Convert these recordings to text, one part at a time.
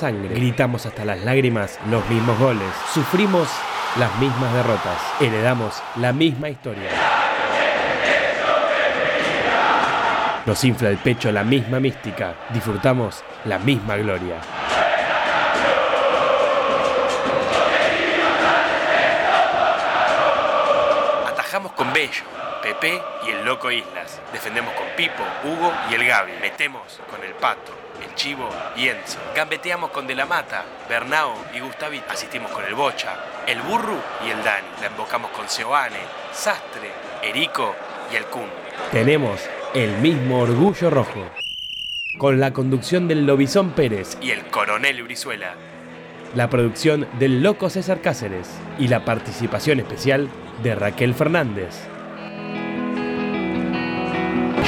sangre. Gritamos hasta las lágrimas los mismos goles. Sufrimos las mismas derrotas. Heredamos la misma historia. Nos infla el pecho la misma mística. Disfrutamos la misma gloria. Atajamos con Bello, Pepe y el Loco Islas. Defendemos con Pipo, Hugo y el Gaby. Metemos con el Pato, el Chivo y Enzo. Gambeteamos con De la Mata, Bernao y Gustavito. Asistimos con el Bocha, el Burru y el Dani. La embocamos con Seoane, Sastre, Erico y el Kun. Tenemos el mismo orgullo rojo. Con la conducción del Lobizón Pérez y el Coronel Brizuela. La producción del Loco César Cáceres y la participación especial de Raquel Fernández.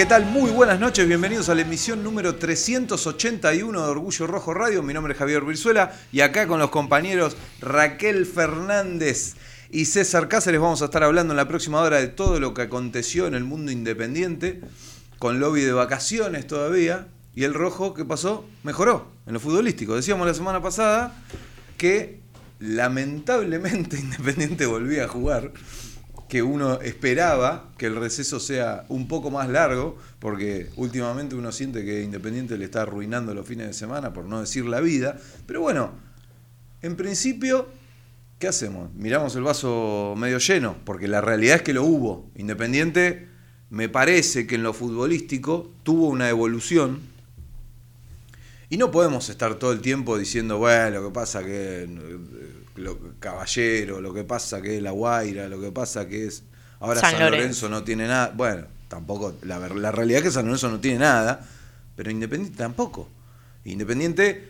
¿Qué tal? Muy buenas noches, bienvenidos a la emisión número 381 de Orgullo Rojo Radio. Mi nombre es Javier Virzuela y acá con los compañeros Raquel Fernández y César Cáceres vamos a estar hablando en la próxima hora de todo lo que aconteció en el mundo independiente, con lobby de vacaciones todavía. Y el rojo, ¿qué pasó? Mejoró en lo futbolístico. Decíamos la semana pasada que lamentablemente Independiente volvía a jugar que uno esperaba que el receso sea un poco más largo, porque últimamente uno siente que Independiente le está arruinando los fines de semana, por no decir la vida. Pero bueno, en principio, ¿qué hacemos? Miramos el vaso medio lleno, porque la realidad es que lo hubo. Independiente, me parece que en lo futbolístico tuvo una evolución. Y no podemos estar todo el tiempo diciendo, bueno, lo que pasa que lo, Caballero, lo que pasa que es La Guaira, lo que pasa que es... Ahora San San, Lorenzo. Lorenzo. no tiene nada. Bueno, tampoco. La, la realidad es que San Lorenzo no tiene nada, pero Independiente tampoco. Independiente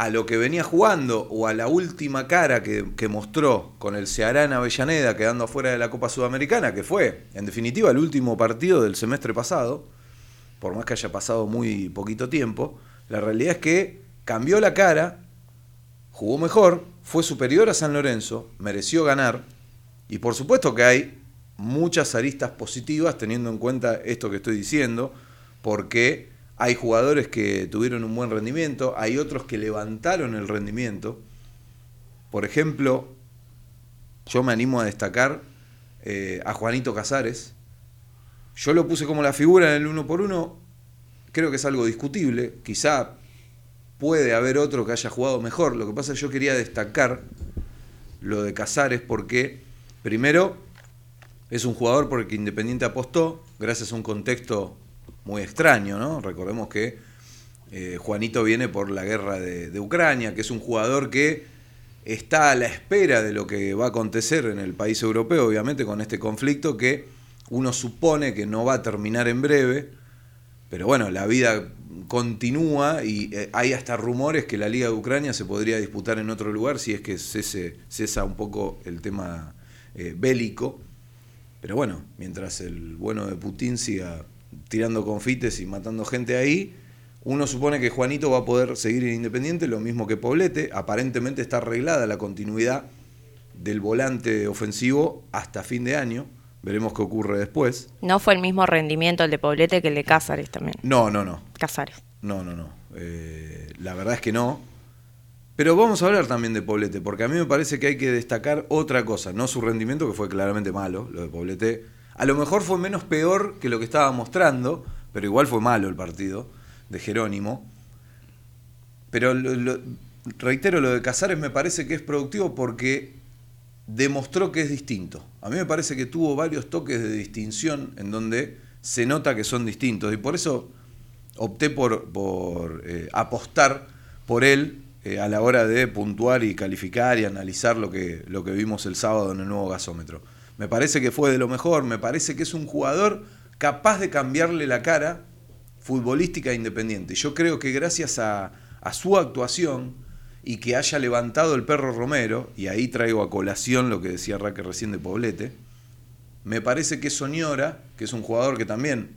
a lo que venía jugando o a la última cara que, que mostró con el Ceará en Avellaneda quedando afuera de la Copa Sudamericana, que fue, en definitiva, el último partido del semestre pasado, por más que haya pasado muy poquito tiempo, la realidad es que cambió la cara, jugó mejor, fue superior a San Lorenzo, mereció ganar, y por supuesto que hay muchas aristas positivas teniendo en cuenta esto que estoy diciendo, porque Hay jugadores que tuvieron un buen rendimiento, hay otros que levantaron el rendimiento. Por ejemplo, yo me animo a destacar eh, a Juanito Casares. Yo lo puse como la figura en el uno por uno. Creo que es algo discutible. Quizá puede haber otro que haya jugado mejor. Lo que pasa es que yo quería destacar lo de Casares porque, primero, es un jugador por el que Independiente apostó, gracias a un contexto muy extraño, ¿no? Recordemos que eh, Juanito viene por la guerra de, de Ucrania, que es un jugador que está a la espera de lo que va a acontecer en el país europeo, obviamente, con este conflicto que uno supone que no va a terminar en breve, pero bueno, la vida continúa y eh, hay hasta rumores que la Liga de Ucrania se podría disputar en otro lugar si es que cese, cesa un poco el tema eh, bélico. Pero bueno, mientras el bueno de Putin siga tirando confites y matando gente ahí, uno supone que Juanito va a poder seguir en Independiente, lo mismo que Poblete. Aparentemente está arreglada la continuidad del volante ofensivo hasta fin de año. Veremos qué ocurre después. No fue el mismo rendimiento el de Poblete que el de Cázares también. No, no, no. Cázares. No, no, no. Eh, la verdad es que no. Pero vamos a hablar también de Poblete, porque a mí me parece que hay que destacar otra cosa, no su rendimiento, que fue claramente malo, lo de Poblete. A lo mejor fue menos peor que lo que estaba mostrando, pero igual fue malo el partido de Jerónimo. Pero lo- lo- reitero, lo de Casares me parece que es productivo porque demostró que es distinto. A mí me parece que tuvo varios toques de distinción en donde se nota que son distintos. Y por eso opté por, eh, apostar por él eh, a la hora de puntuar y calificar y analizar lo que, lo que vimos el sábado en el nuevo gasómetro. Me parece que fue de lo mejor, me parece que es un jugador capaz de cambiarle la cara futbolística independiente. Yo creo que gracias a su actuación y que haya levantado el perro Romero, y ahí traigo a colación lo que decía Raque recién de Poblete, me parece que Soñora, que es un jugador que también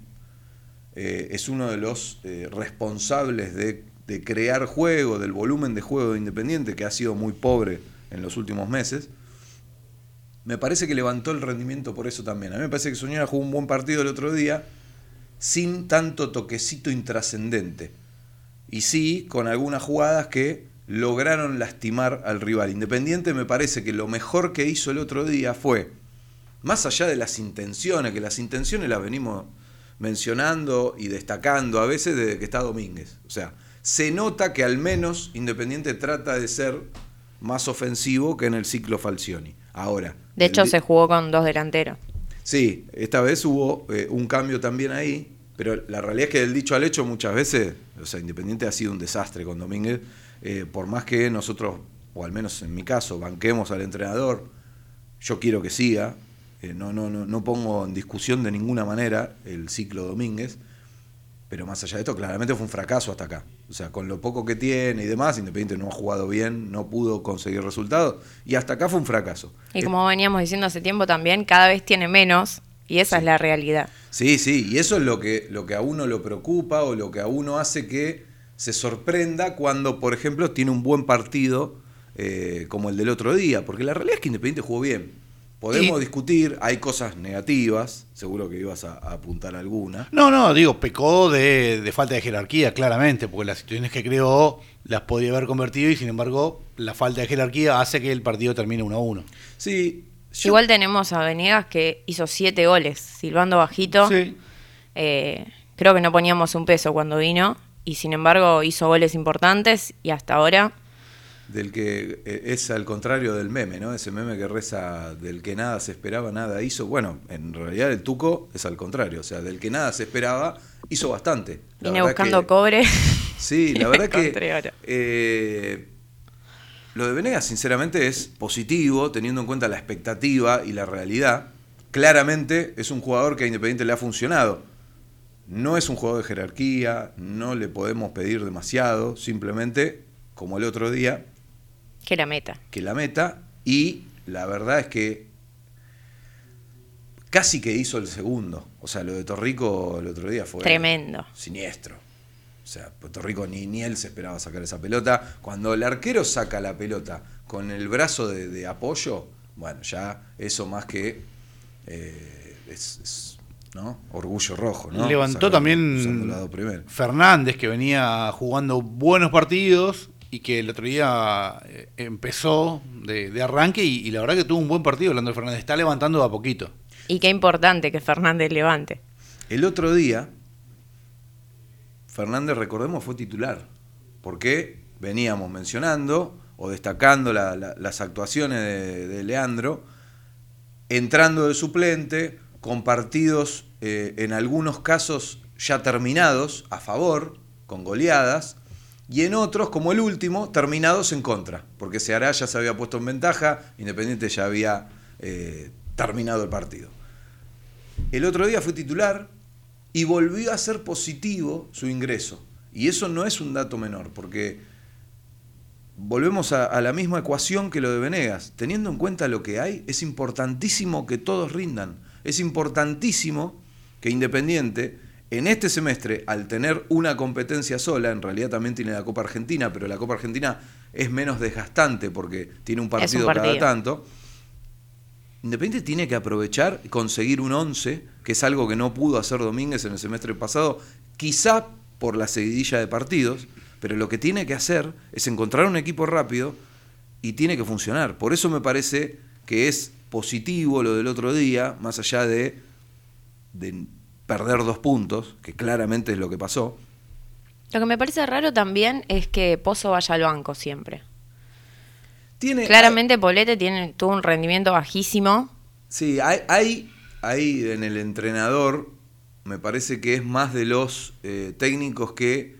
eh, es uno de los eh, responsables de, de crear juego, del volumen de juego de Independiente, que ha sido muy pobre en los últimos meses, me parece que levantó el rendimiento por eso también. A mí me parece que Soñora jugó un buen partido el otro día, sin tanto toquecito intrascendente. Y sí, con algunas jugadas que lograron lastimar al rival. Independiente me parece que lo mejor que hizo el otro día fue, más allá de las intenciones, que las intenciones las venimos mencionando y destacando a veces desde que está Domínguez. O sea, se nota que al menos Independiente trata de ser más ofensivo que en el ciclo Falcioni. Ahora. De hecho, se jugó con dos delanteros. Sí, esta vez hubo eh, un cambio también ahí, pero la realidad es que del dicho al hecho muchas veces, o sea, Independiente ha sido un desastre con Domínguez, eh, por más que nosotros, o al menos en mi caso, banquemos al entrenador, yo quiero que siga, eh, no, no, no, no pongo en discusión de ninguna manera el ciclo Domínguez, pero más allá de esto, claramente fue un fracaso hasta acá. O sea, con lo poco que tiene y demás, Independiente no ha jugado bien, no pudo conseguir resultados, y hasta acá fue un fracaso. Y Eh, como veníamos diciendo hace tiempo también, cada vez tiene menos y esa es la realidad. Sí, sí, y eso es lo que, lo que a uno lo preocupa o lo que a uno hace que se sorprenda cuando, por ejemplo, tiene un buen partido eh, como el del otro día, porque la realidad es que Independiente jugó bien. Podemos Y- discutir, hay cosas negativas, seguro que ibas a, a apuntar alguna. No, no, digo, pecó de, de falta de jerarquía, claramente, porque las situaciones que creó las podía haber convertido y sin embargo la falta de jerarquía hace que el partido termine 1 a 1. Sí, yo- Igual tenemos a Venegas que hizo siete goles, silbando bajito. Sí. Eh, creo que no poníamos un peso cuando vino y sin embargo hizo goles importantes y hasta ahora del que eh, es al contrario del meme, ¿no? Ese meme que reza del que nada se esperaba, nada hizo. Bueno, en realidad el Tuco es al contrario, o sea, del que nada se esperaba, hizo bastante. La vine buscando que- cobre. Sí, la verdad que eh, lo de Venegas sinceramente es positivo teniendo en cuenta la expectativa y la realidad. Claramente es un jugador que a Independiente le ha funcionado. No es un jugador de jerarquía, no le podemos pedir demasiado, simplemente, como el otro día, que la meta. que la meta y la verdad es que casi que hizo el segundo. O sea, lo de Torrico el otro día fue Tremendo. siniestro. O sea, Puerto Rico ni, ni él se esperaba sacar esa pelota. Cuando el arquero saca la pelota con el brazo de, de apoyo, bueno, ya eso más que eh, es, es ¿no? Orgullo rojo, ¿no? Levantó también. Fernández, que venía jugando buenos partidos y que el otro día eh, empezó de, de arranque y, y la verdad que tuvo un buen partido hablando de Fernández. Está levantando de a poquito. Y qué importante que Fernández levante. El otro día, Fernández, recordemos, fue titular. Porque veníamos mencionando o destacando la- la- las actuaciones de, de Leandro, entrando de suplente, con partidos eh, en algunos casos ya terminados a favor, con goleadas, y en otros, como el último, terminados en contra, porque Ceará ya se había puesto en ventaja, Independiente ya había eh, terminado el partido. El otro día fue titular y volvió a ser positivo su ingreso. Y eso no es un dato menor, porque volvemos a, a la misma ecuación que lo de Venegas. Teniendo en cuenta lo que hay, es importantísimo que todos rindan. Es importantísimo que Independiente, en este semestre, al tener una competencia sola, en realidad también tiene la Copa Argentina, pero la Copa Argentina es menos desgastante porque tiene un partido, cada tanto. Independiente tiene que aprovechar y conseguir un 11, que es algo que no pudo hacer Domínguez en el semestre pasado, quizá por la seguidilla de partidos, pero lo que tiene que hacer es encontrar un equipo rápido y tiene que funcionar. Por eso me parece que es positivo lo del otro día, más allá de, de perder dos puntos, que claramente es lo que pasó. Lo que me parece raro también es que Pozo vaya al banco siempre. Tiene, Claramente Polete tiene, tuvo un rendimiento bajísimo. Sí, hay, hay, hay en el entrenador, me parece que es más de los eh, técnicos que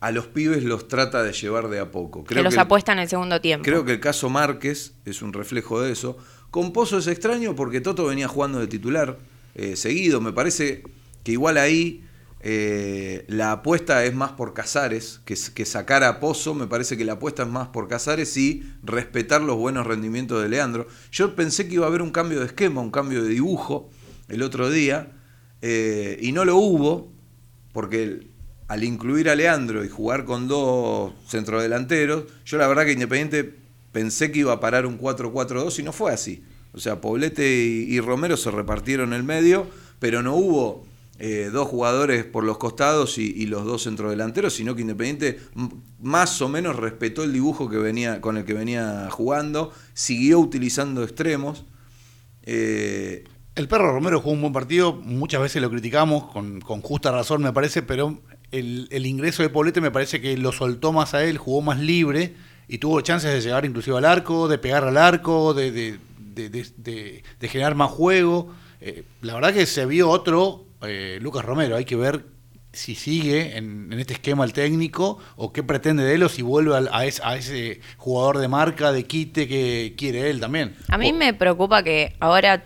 a los pibes los trata de llevar de a poco. que los apuesta en el segundo tiempo. Creo que el caso Márquez es un reflejo de eso. Con Pozo es extraño porque Toto venía jugando de titular eh, seguido. Me parece que igual ahí eh, la apuesta es más por Casares que, que sacar a Pozo. Me parece que la apuesta es más por Casares y respetar los buenos rendimientos de Leandro. Yo pensé que iba a haber un cambio de esquema, un cambio de dibujo el otro día eh, y no lo hubo porque al incluir a Leandro y jugar con dos centrodelanteros, yo la verdad que Independiente pensé que iba a parar un 4-4-2 y no fue así. O sea, Poblete y, Romero se repartieron el medio, pero no hubo eh, dos jugadores por los costados y, los dos centrodelanteros, sino que Independiente más o menos respetó el dibujo que venía, con el que venía jugando, siguió utilizando extremos. eh, El perro Romero jugó un buen partido, muchas veces lo criticamos, con, con justa razón me parece, pero el, el ingreso de Poblete me parece que lo soltó más a él, jugó más libre y tuvo chances de llegar inclusive al arco, de pegar al arco, de, de- de- de- de- de generar más juego. Eh, la verdad que se vio otro eh, Lucas Romero, hay que ver si sigue en, en este esquema el técnico o qué pretende de él o si vuelve al- a, es- a ese jugador de marca, de quite que quiere él también. A mí me preocupa que ahora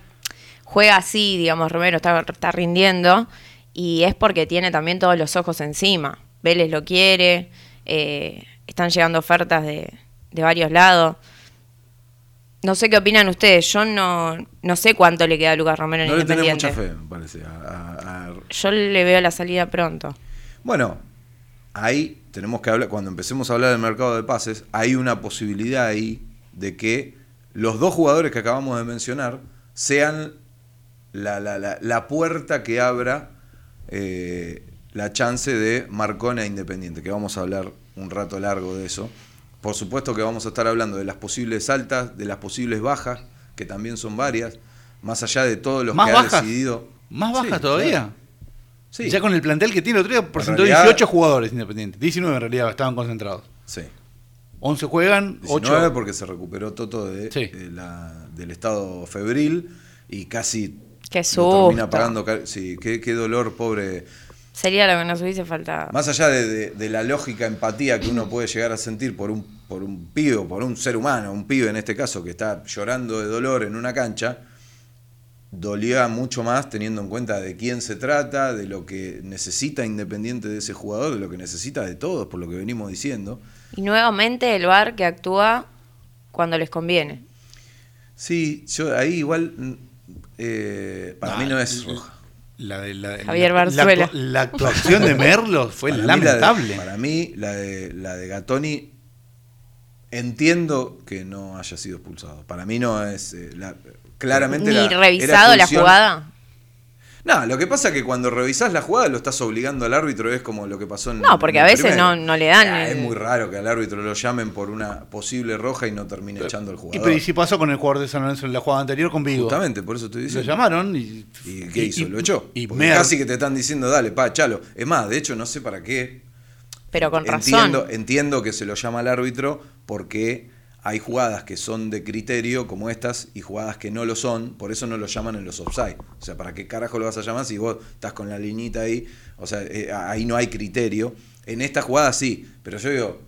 juega así, digamos, Romero está, está rindiendo y es porque tiene también todos los ojos encima. Vélez lo quiere, eh, están llegando ofertas de, de varios lados. No sé qué opinan ustedes, yo no, no sé cuánto le queda a Lucas Romero en no le Independiente. mucha fe, me parece. a- a- a Yo le veo la salida pronto. Bueno, ahí tenemos que hablar, cuando empecemos a hablar del mercado de pases, hay una posibilidad ahí de que los dos jugadores que acabamos de mencionar sean la, la- la- la puerta que abra eh, la chance de Marcona e Independiente, que vamos a hablar un rato largo de eso. Por supuesto que vamos a estar hablando de las posibles altas, de las posibles bajas, que también son varias, más allá de todos los ¿Más que bajas? ha decidido. ¿Más Sí, bajas todavía? claro. Sí. Ya con el plantel que tiene, el otro día presentó realidad- 18 jugadores independientes. 19 en realidad estaban concentrados. Sí. 11 juegan, 19 8. porque se recuperó Toto de, Sí. de la- del estado febril y casi Qué susto. termina pagando. Sí, qué, qué dolor, pobre. Sería lo que nos hubiese faltado. Más allá de, de- de la lógica empatía que uno puede llegar a sentir por un, por un pibe o por un ser humano, un pibe en este caso que está llorando de dolor en una cancha, dolía mucho más teniendo en cuenta de quién se trata, de lo que necesita Independiente de ese jugador, de lo que necesita de todos, por lo que venimos diciendo. Y nuevamente el VAR que actúa cuando les conviene. Sí, yo ahí igual mm, eh, para mí no es roja. La, de- la- Javier la- Barzuela. La, actu- la actuación de Merlos fue Para mí la de- lamentable. para mí la de, la de Gatoni entiendo que no haya sido expulsado. Para mí no es eh, la- claramente Ni la- era revisado la jugada. No, lo que pasa es que cuando revisás la jugada lo estás obligando al árbitro, es como lo que pasó en. No, porque en a el veces no- no le dan Ah, el- Es muy raro que al árbitro lo llamen por una posible roja y no termine echando al Y jugador. pero ¿y si pasó con el jugador de San Lorenzo en la jugada anterior con Vigo? Justamente, por eso estoy Lo diciendo. llamaron y. ¿Y qué hizo? ¿Lo echó? Y casi que te están diciendo, dale, pa, chalo. Es más, de hecho, no sé para qué. Pero con entiendo, razón. entiendo que se lo llama al árbitro porque hay jugadas que son de criterio como estas y jugadas que no lo son, por eso no lo llaman en los offside. O sea, ¿para qué carajo lo vas a llamar si vos estás con la liñita ahí? O sea, eh, ahí no hay criterio. En esta jugada sí, pero yo digo,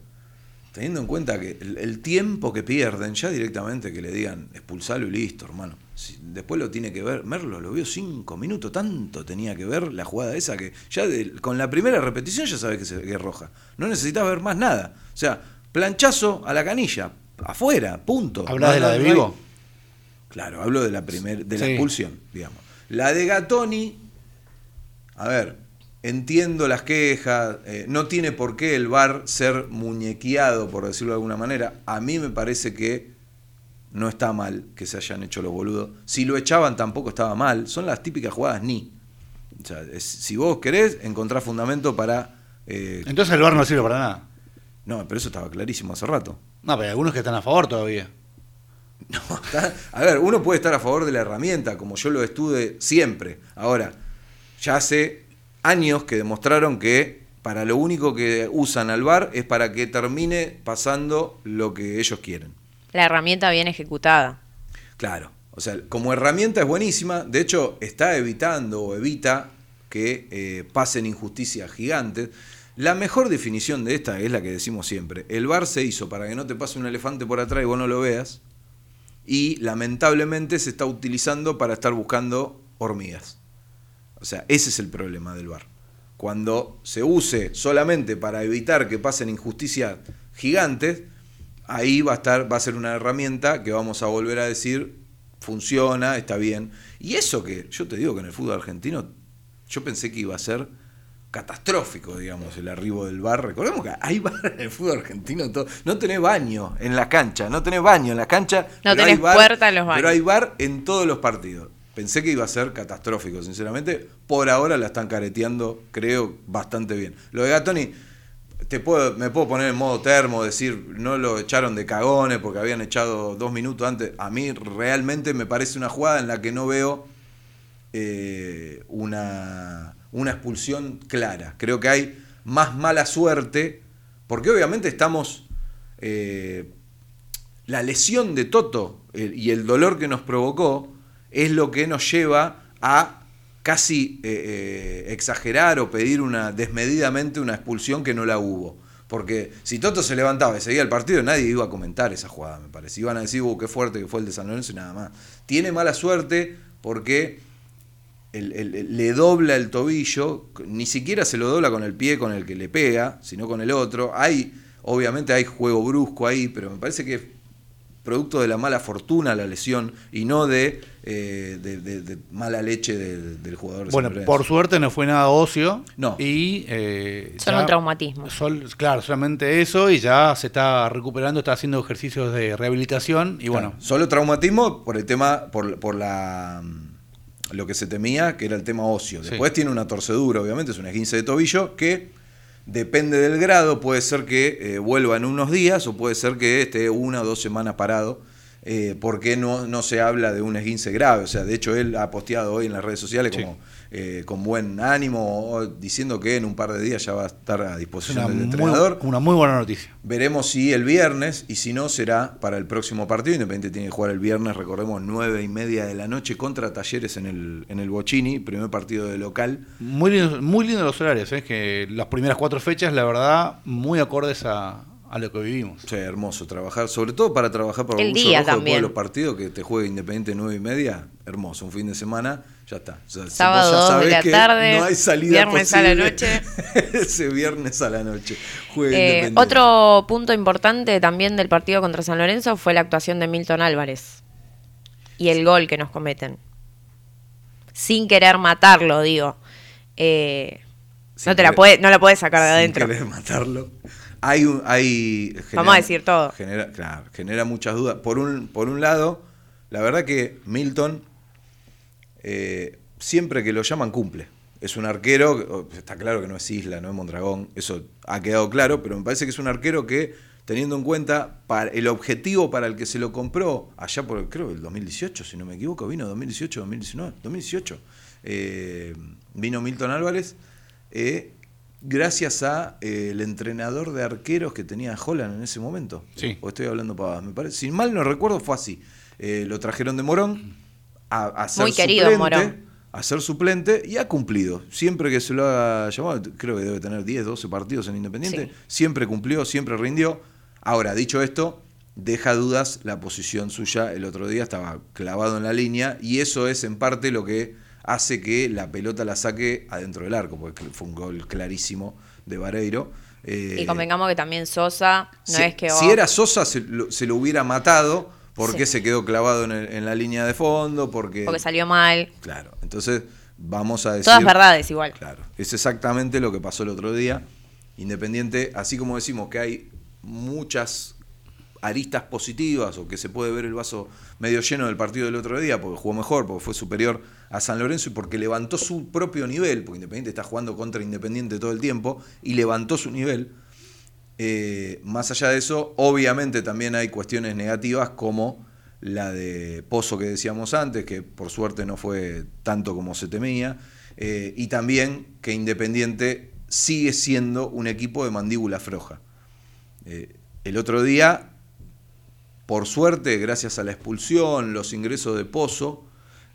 teniendo en cuenta que el, tiempo que pierden, ya directamente que le digan expulsalo y listo, hermano. Después lo tiene que ver, Merlo lo vio cinco minutos, tanto tenía que ver la jugada esa que ya con la primera repetición ya sabes que, que es roja. No necesitas ver más nada. O sea, planchazo a la canilla, afuera, punto. ¿Hablas No, de la de hay- Vigo? Claro, hablo de la primer, de la Sí. expulsión, digamos. La de Gatoni, a ver, entiendo las quejas, eh, no tiene por qué el VAR ser muñequeado, por decirlo de alguna manera. A mí me parece que no está mal que se hayan hecho los boludos. Si lo echaban tampoco estaba mal. Son las típicas jugadas ni. O sea, es- si vos querés, encontrar fundamento para... eh, Entonces el bar no sirve para nada. No, pero eso estaba clarísimo hace rato. No, pero hay algunos que están a favor todavía. No, está- a ver, uno puede estar a favor de la herramienta, como yo lo estuve siempre. Ahora, ya hace años que demostraron que para lo único que usan al VAR es para que termine pasando lo que ellos quieren. La herramienta bien ejecutada. Claro, o sea, como herramienta es buenísima, de hecho está evitando o evita que eh, pasen injusticias gigantes. La mejor definición de esta es la que decimos siempre. El VAR se hizo para que no te pase un elefante por atrás y vos no lo veas. Y lamentablemente se está utilizando para estar buscando hormigas. O sea, ese es el problema del VAR. Cuando se use solamente para evitar que pasen injusticias gigantes, ahí va a estar, va a ser una herramienta que vamos a volver a decir funciona, está bien. Y eso que yo te digo que en el fútbol argentino yo pensé que iba a ser catastrófico, digamos, el arribo del bar. Recordemos que hay bar en el fútbol argentino, todo. no tenés baño en la cancha, no tenés baño en la cancha, No hay tenés bar- puerta en los baños. Pero hay bar en todos los partidos. Pensé que iba a ser catastrófico, sinceramente. Por ahora la están careteando, creo, bastante bien. Lo de Gatoni, te puedo, me puedo poner en modo termo, decir, no lo echaron de cagones porque habían echado dos minutos antes. A mí realmente me parece una jugada en la que no veo eh, una, una expulsión clara. Creo que hay más mala suerte, porque obviamente estamos... eh, la lesión de Toto y el dolor que nos provocó es lo que nos lleva a casi eh, eh, exagerar o pedir una desmedidamente una expulsión que no la hubo. Porque si Toto se levantaba y seguía el partido, nadie iba a comentar esa jugada, me parece. Iban a decir, uh, qué fuerte que fue el de San Lorenzo y nada más. Tiene mala suerte porque el- el- el- le dobla el tobillo, ni siquiera se lo dobla con el pie con el que le pega, sino con el otro. Hay, obviamente hay juego brusco ahí, pero me parece que es producto de la mala fortuna la lesión y no de, eh, de- de- de mala leche del, del jugador. Bueno, por suerte no fue nada ocio. No. Y. eh, Solo ya- un traumatismo. sol- claro, solamente eso. Y ya se está recuperando, está haciendo ejercicios de rehabilitación. Y bueno, solo traumatismo por el tema, por, por la lo que se temía, que era el tema óseo. Sí. Después tiene una torcedura, obviamente, es una 15 de tobillo, que depende del grado, puede ser que eh, vuelva en unos días o puede ser que esté una o dos semanas parado. Eh, porque no, no se habla de un esguince grave. O sea, de hecho, él ha posteado hoy en las redes sociales Sí. como eh, con buen ánimo, diciendo que en un par de días ya va a estar a es disposición una del muy, entrenador. una muy buena noticia. Veremos si el viernes y si no será para el próximo partido. Independiente tiene que jugar el viernes, recordemos, nueve y media de la noche contra Talleres en el, en el Bocini, primer partido de local. Muy lindo, muy lindo los horarios, ¿eh? que las primeras cuatro fechas, la verdad, muy acordes a, a lo que vivimos. Sea, hermoso trabajar, sobre todo para trabajar por El día Rojo después también. de los partidos que te juegue Independiente nueve y media, hermoso, un fin de semana, ya está. O sea, vos Sábado, ya dos de la que tarde, no hay salida viernes a la noche. Ese viernes a la noche. Juegue Eh, Independiente. otro punto importante también del partido contra San Lorenzo fue la actuación de Milton Álvarez y el gol que nos cometen. Sin querer matarlo, digo. Eh, Sin no, te la puede, no la puedes sacar de sin adentro. querer matarlo. Hay Vamos a decir todo. Genera, claro, genera muchas dudas. Por un, por un lado, la verdad que Milton, eh, siempre que lo llaman cumple. Es un arquero, está claro que no es Isla, no es Mondragón, eso ha quedado claro, pero me parece que es un arquero que, teniendo en cuenta para el objetivo para el que se lo compró, allá por, creo, el 2018, si no me equivoco, vino 2018, 2019, 2018, eh, vino Milton Álvarez, eh, gracias a eh, el entrenador de arqueros que tenía Holland en ese momento. Sí. O estoy hablando pavadas, me parece. Si mal no recuerdo, fue así. Eh, lo trajeron de Morón a, a ser Muy querido suplente, Morón. a ser suplente y ha cumplido. Siempre que se lo ha llamado, creo que debe tener 10, 12 partidos en Independiente, Sí. siempre cumplió, siempre rindió. Ahora, dicho esto, deja dudas la posición suya. El otro día estaba clavado en la línea y eso es en parte lo que hace que la pelota la saque adentro del arco, porque fue un gol clarísimo de Vareiro. Eh, Y convengamos que también Sosa no si, es que... si era Sosa se lo, se lo hubiera matado porque Sí. se quedó clavado en, el- en la línea de fondo, porque... Porque salió mal. Claro, entonces vamos a decir... Todas verdades igual. Claro, es exactamente lo que pasó el otro día. Independiente, así como decimos que hay muchas aristas positivas o que se puede ver el vaso medio lleno del partido del otro día porque jugó mejor, porque fue superior a San Lorenzo y porque levantó su propio nivel, porque Independiente está jugando contra Independiente todo el tiempo y levantó su nivel. Eh, más allá de eso, obviamente también hay cuestiones negativas como la de Pozo que decíamos antes, que por suerte no fue tanto como se temía, eh, y también que Independiente sigue siendo un equipo de mandíbula floja. Eh, el otro día, por suerte, gracias a la expulsión, los ingresos de Pozo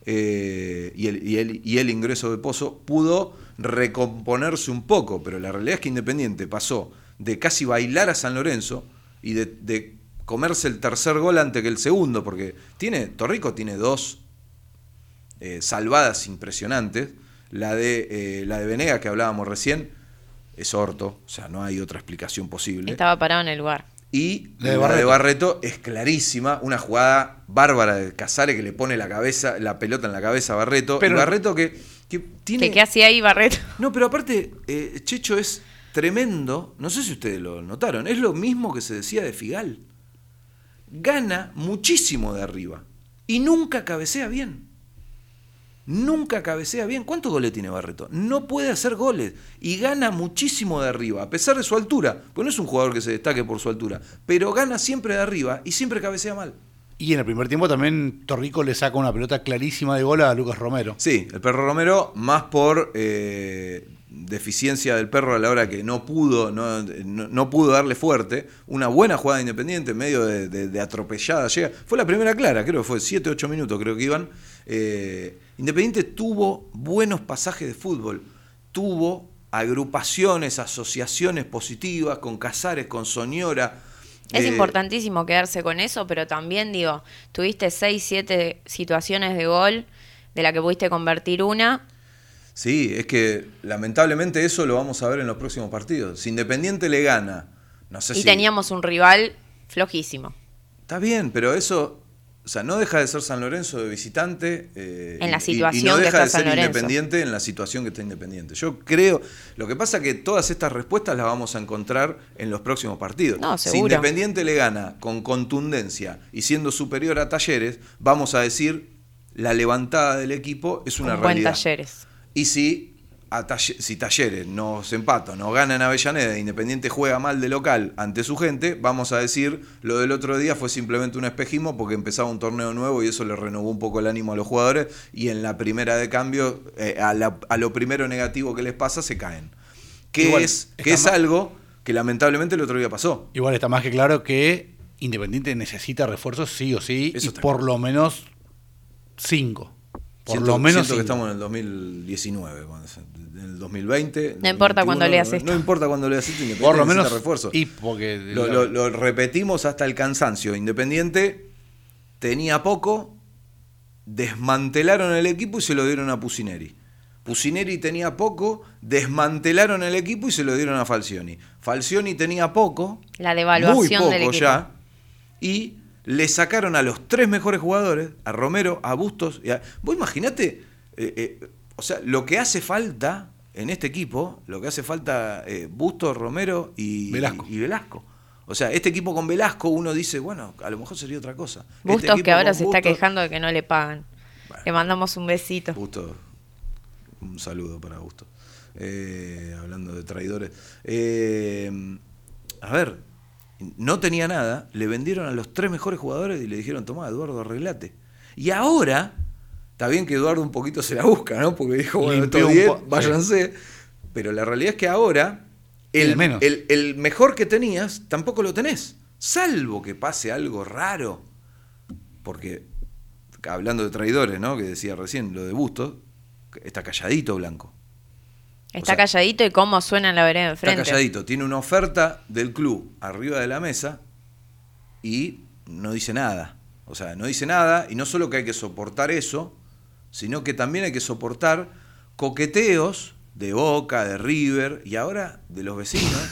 eh, y, el, ingreso de Pozo, pudo recomponerse un poco, pero la realidad es que Independiente pasó de casi bailar a San Lorenzo y de, de comerse el tercer gol antes que el segundo, porque tiene, Torrico tiene dos eh, salvadas impresionantes. La de, eh, la de Venega que hablábamos recién es orto, o sea, no hay otra explicación posible. Estaba parado en el lugar. Y La de la de Barreto. Es clarísima, una jugada bárbara de Casares que le pone la cabeza, la pelota en la cabeza a Barreto. Pero- y Barreto que, que tiene. ¿Qué, qué hacía ahí Barreto? No, pero aparte, eh, Checho es tremendo. No sé si ustedes lo notaron. Es lo mismo que se decía de Figal. Gana muchísimo de arriba. Y nunca cabecea bien. Nunca cabecea bien. ¿Cuántos goles tiene Barreto? No puede hacer goles. Y gana muchísimo de arriba, a pesar de su altura. Pues no es un jugador que se destaque por su altura. Pero gana siempre de arriba y siempre cabecea mal. Y en el primer tiempo también Torrico le saca una pelota clarísima de gol a Lucas Romero. Sí, el perro Romero, más por eh, deficiencia del perro a la hora que no pudo, no, no- no pudo darle fuerte. Una buena jugada de independiente, en medio de, de- de atropellada. Llega. Fue la primera clara, creo que fue 7, 8 minutos, creo que iban. Eh, Independiente tuvo buenos pasajes de fútbol. Tuvo agrupaciones, asociaciones positivas con Casares, con Soñora. Es Eh, importantísimo quedarse con eso, pero también digo, tuviste 6, 7 situaciones de gol de la que pudiste convertir una. Sí, es que lamentablemente eso lo vamos a ver en los próximos partidos. Si Independiente le gana, no sé Y si. teníamos un rival flojísimo. Está bien, pero eso. O sea, no deja de ser San Lorenzo de visitante. eh, En la y- y- situación y, no que deja está de ser independiente en la situación que está independiente. Yo creo. Lo que pasa es que todas estas respuestas las vamos a encontrar en los próximos partidos. No, si. Independiente le gana con contundencia y siendo superior a Talleres, vamos a decir la levantada del equipo es una un buen realidad. talleres. Y si, a Talle- si Talleres nos empata, nos gana en Avellaneda, Independiente juega mal de local ante su gente, vamos a decir, lo del otro día fue simplemente un espejismo porque empezaba un torneo nuevo y eso le renovó un poco el ánimo a los jugadores y en la primera de cambio, eh, a, la- a lo primero negativo que les pasa, se caen. Que Igual, es, que es algo que lamentablemente el otro día pasó. Igual está más que claro que Independiente necesita refuerzos sí o sí, Eso y por lo menos cinco. Por Siento- lo menos siento que estamos en el 2019, cuando se- en el 2020. No importa cuando 2021, leas no, esto. No importa cuando leas esto, Independiente Por lo menos refuerzo. Y porque Lo, lo- lo repetimos hasta el cansancio. Independiente tenía poco, desmantelaron el equipo y se lo dieron a Pusineri. Pusineri tenía poco, desmantelaron el equipo y se lo dieron a Falcioni. Falcioni tenía poco, La devaluación muy poco del equipo. ya, y le sacaron a los tres mejores jugadores, a Romero, a Bustos. Y a... Vos imaginate, eh, eh, o sea, lo que hace falta en este equipo, lo que hace falta eh, Bustos, Romero y Velasco. y Velasco. O sea, este equipo con Velasco uno dice, bueno, a lo mejor sería otra cosa. Este Bustos que ahora se está Bustos- quejando de que no le pagan. Bueno. Le mandamos un besito. Bustos Un saludo para Augusto. Eh, hablando de traidores. Eh, a ver, no tenía nada, le vendieron a los tres mejores jugadores y le dijeron, toma, Eduardo, arreglate. Y ahora, está bien que Eduardo un poquito se la busca, ¿no? Porque dijo, bueno, estos un 10, po- váyanse. Pero la realidad es que ahora, el, menos. el- el mejor que tenías, tampoco lo tenés. Salvo que pase algo raro. Porque, hablando de traidores, ¿no? Que decía recién, lo de Bustos, está calladito Blanco. Está sea, calladito y cómo suena en la vereda de Está enfrente. calladito, tiene una oferta del club arriba de la mesa y no dice nada. O sea, no dice nada y no solo que hay que soportar eso, sino que también hay que soportar coqueteos de Boca, de River y ahora de los vecinos.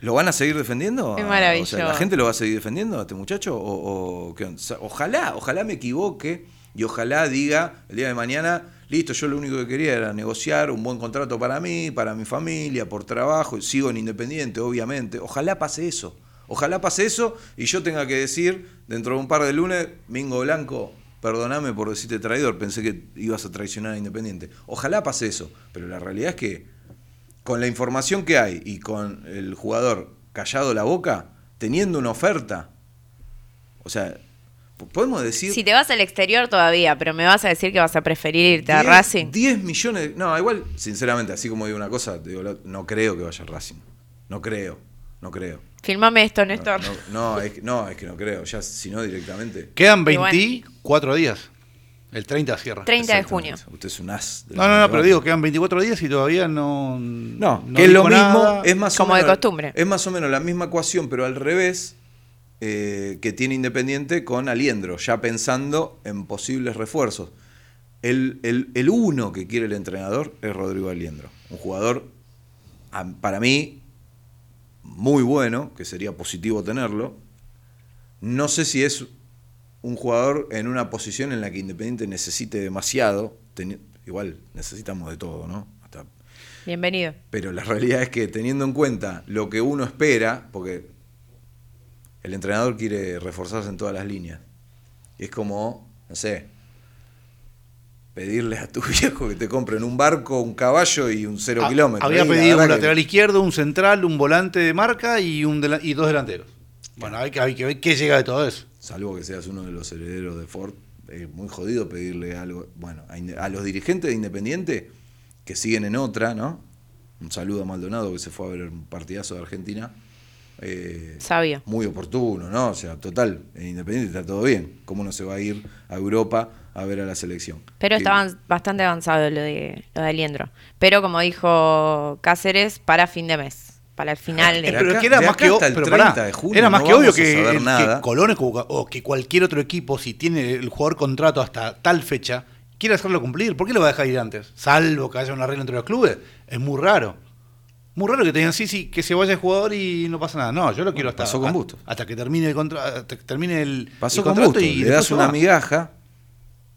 ¿Lo van a seguir defendiendo? Ah, maravilloso. O sea, ¿La gente lo va a seguir defendiendo a este muchacho? ¿O, o ojalá, ojalá me equivoque y ojalá diga el día de mañana, listo, yo lo único que quería era negociar un buen contrato para mí, para mi familia, por trabajo, sigo en Independiente, obviamente. Ojalá pase eso. Ojalá pase eso y yo tenga que decir dentro de un par de lunes, Mingo Blanco, perdoname por decirte traidor, pensé que ibas a traicionar a Independiente. Ojalá pase eso, pero la realidad es que con la información que hay y con el jugador callado la boca, teniendo una oferta, o sea, podemos decir... Si te vas al exterior todavía, pero me vas a decir que vas a preferir irte a 10 Racing. 10 millones. No, igual, sinceramente, así como digo una cosa, te digo la- no creo que vaya a Racing. No creo, no creo. Filmame esto, No, Néstor. no, no, es, que- no, es que no creo. Ya, si no, directamente. Quedan Y bueno. 24 días. El 30 cierra. 30 de junio. Usted es un as. de No, no, no, pero digo, quedan 24 días y todavía no. No, que es lo mismo, nada. es más Como o de menos, costumbre. Es más o menos la misma ecuación, pero al revés, eh, que tiene Independiente con Aliendro, ya pensando en posibles refuerzos. El, el- el uno que quiere el entrenador es Rodrigo Aliendro, un jugador, para mí, muy bueno, que sería positivo tenerlo. No sé si es un jugador en una posición en la que Independiente necesite demasiado. igual necesitamos de todo, ¿no? Hasta Bienvenido. pero la realidad es que teniendo en cuenta lo que uno espera, porque el entrenador quiere reforzarse en todas las líneas. Y es como, no sé, pedirle a tu viejo que te compren un barco, un caballo y un cero Ah, kilómetro. Había pedido un que- lateral izquierdo, un central, un volante de marca y, un y dos delanteros. Bueno, hay que, hay que ver qué llega de todo eso. Salvo que seas uno de los herederos de Ford, es muy jodido pedirle algo. Bueno, a, a los dirigentes de Independiente que siguen en otra, ¿no? Un saludo a Maldonado que se fue a ver un partidazo de Argentina. Eh, Sabio. muy oportuno, ¿no? O sea, total, en Independiente está todo bien. ¿Cómo no se va a ir a Europa a ver a la selección? Pero Que- estaba bastante avanzado lo de, lo de Aliendro. Pero como dijo Cáceres, para fin de mes. Para el final de... Pero que era de más que, o- hasta el pero 30 pará, de junio era más que obvio que, Colón o o que cualquier otro equipo, si tiene el jugador contrato hasta tal fecha, quiere hacerlo cumplir. ¿Por qué lo va a dejar ir antes? Salvo que haya un arreglo entre los clubes. Es muy raro. Muy raro que tengan sí, sí, que se vaya el jugador y no pasa nada. No, yo lo quiero hasta, pasó con Bustos. hasta que termine el hasta que termine el, Pasó el con contrato Bustos, y le das una va. migaja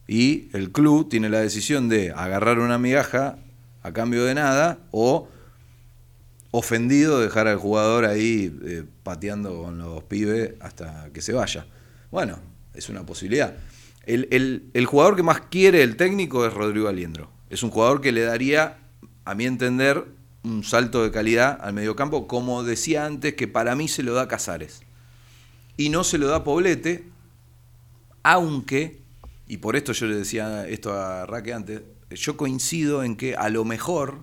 y el club tiene la decisión de agarrar una migaja a cambio de nada o ofendido dejar al jugador ahí eh, pateando con los pibes hasta que se vaya. Bueno, es una posibilidad. El, el- el jugador que más quiere el técnico es Rodrigo Aliendro. Es un jugador que le daría, a mi entender, un salto de calidad al mediocampo, como decía antes, que para mí se lo da Casares. Y no se lo da Poblete, aunque, y por esto yo le decía esto a Raque antes, yo coincido en que a lo mejor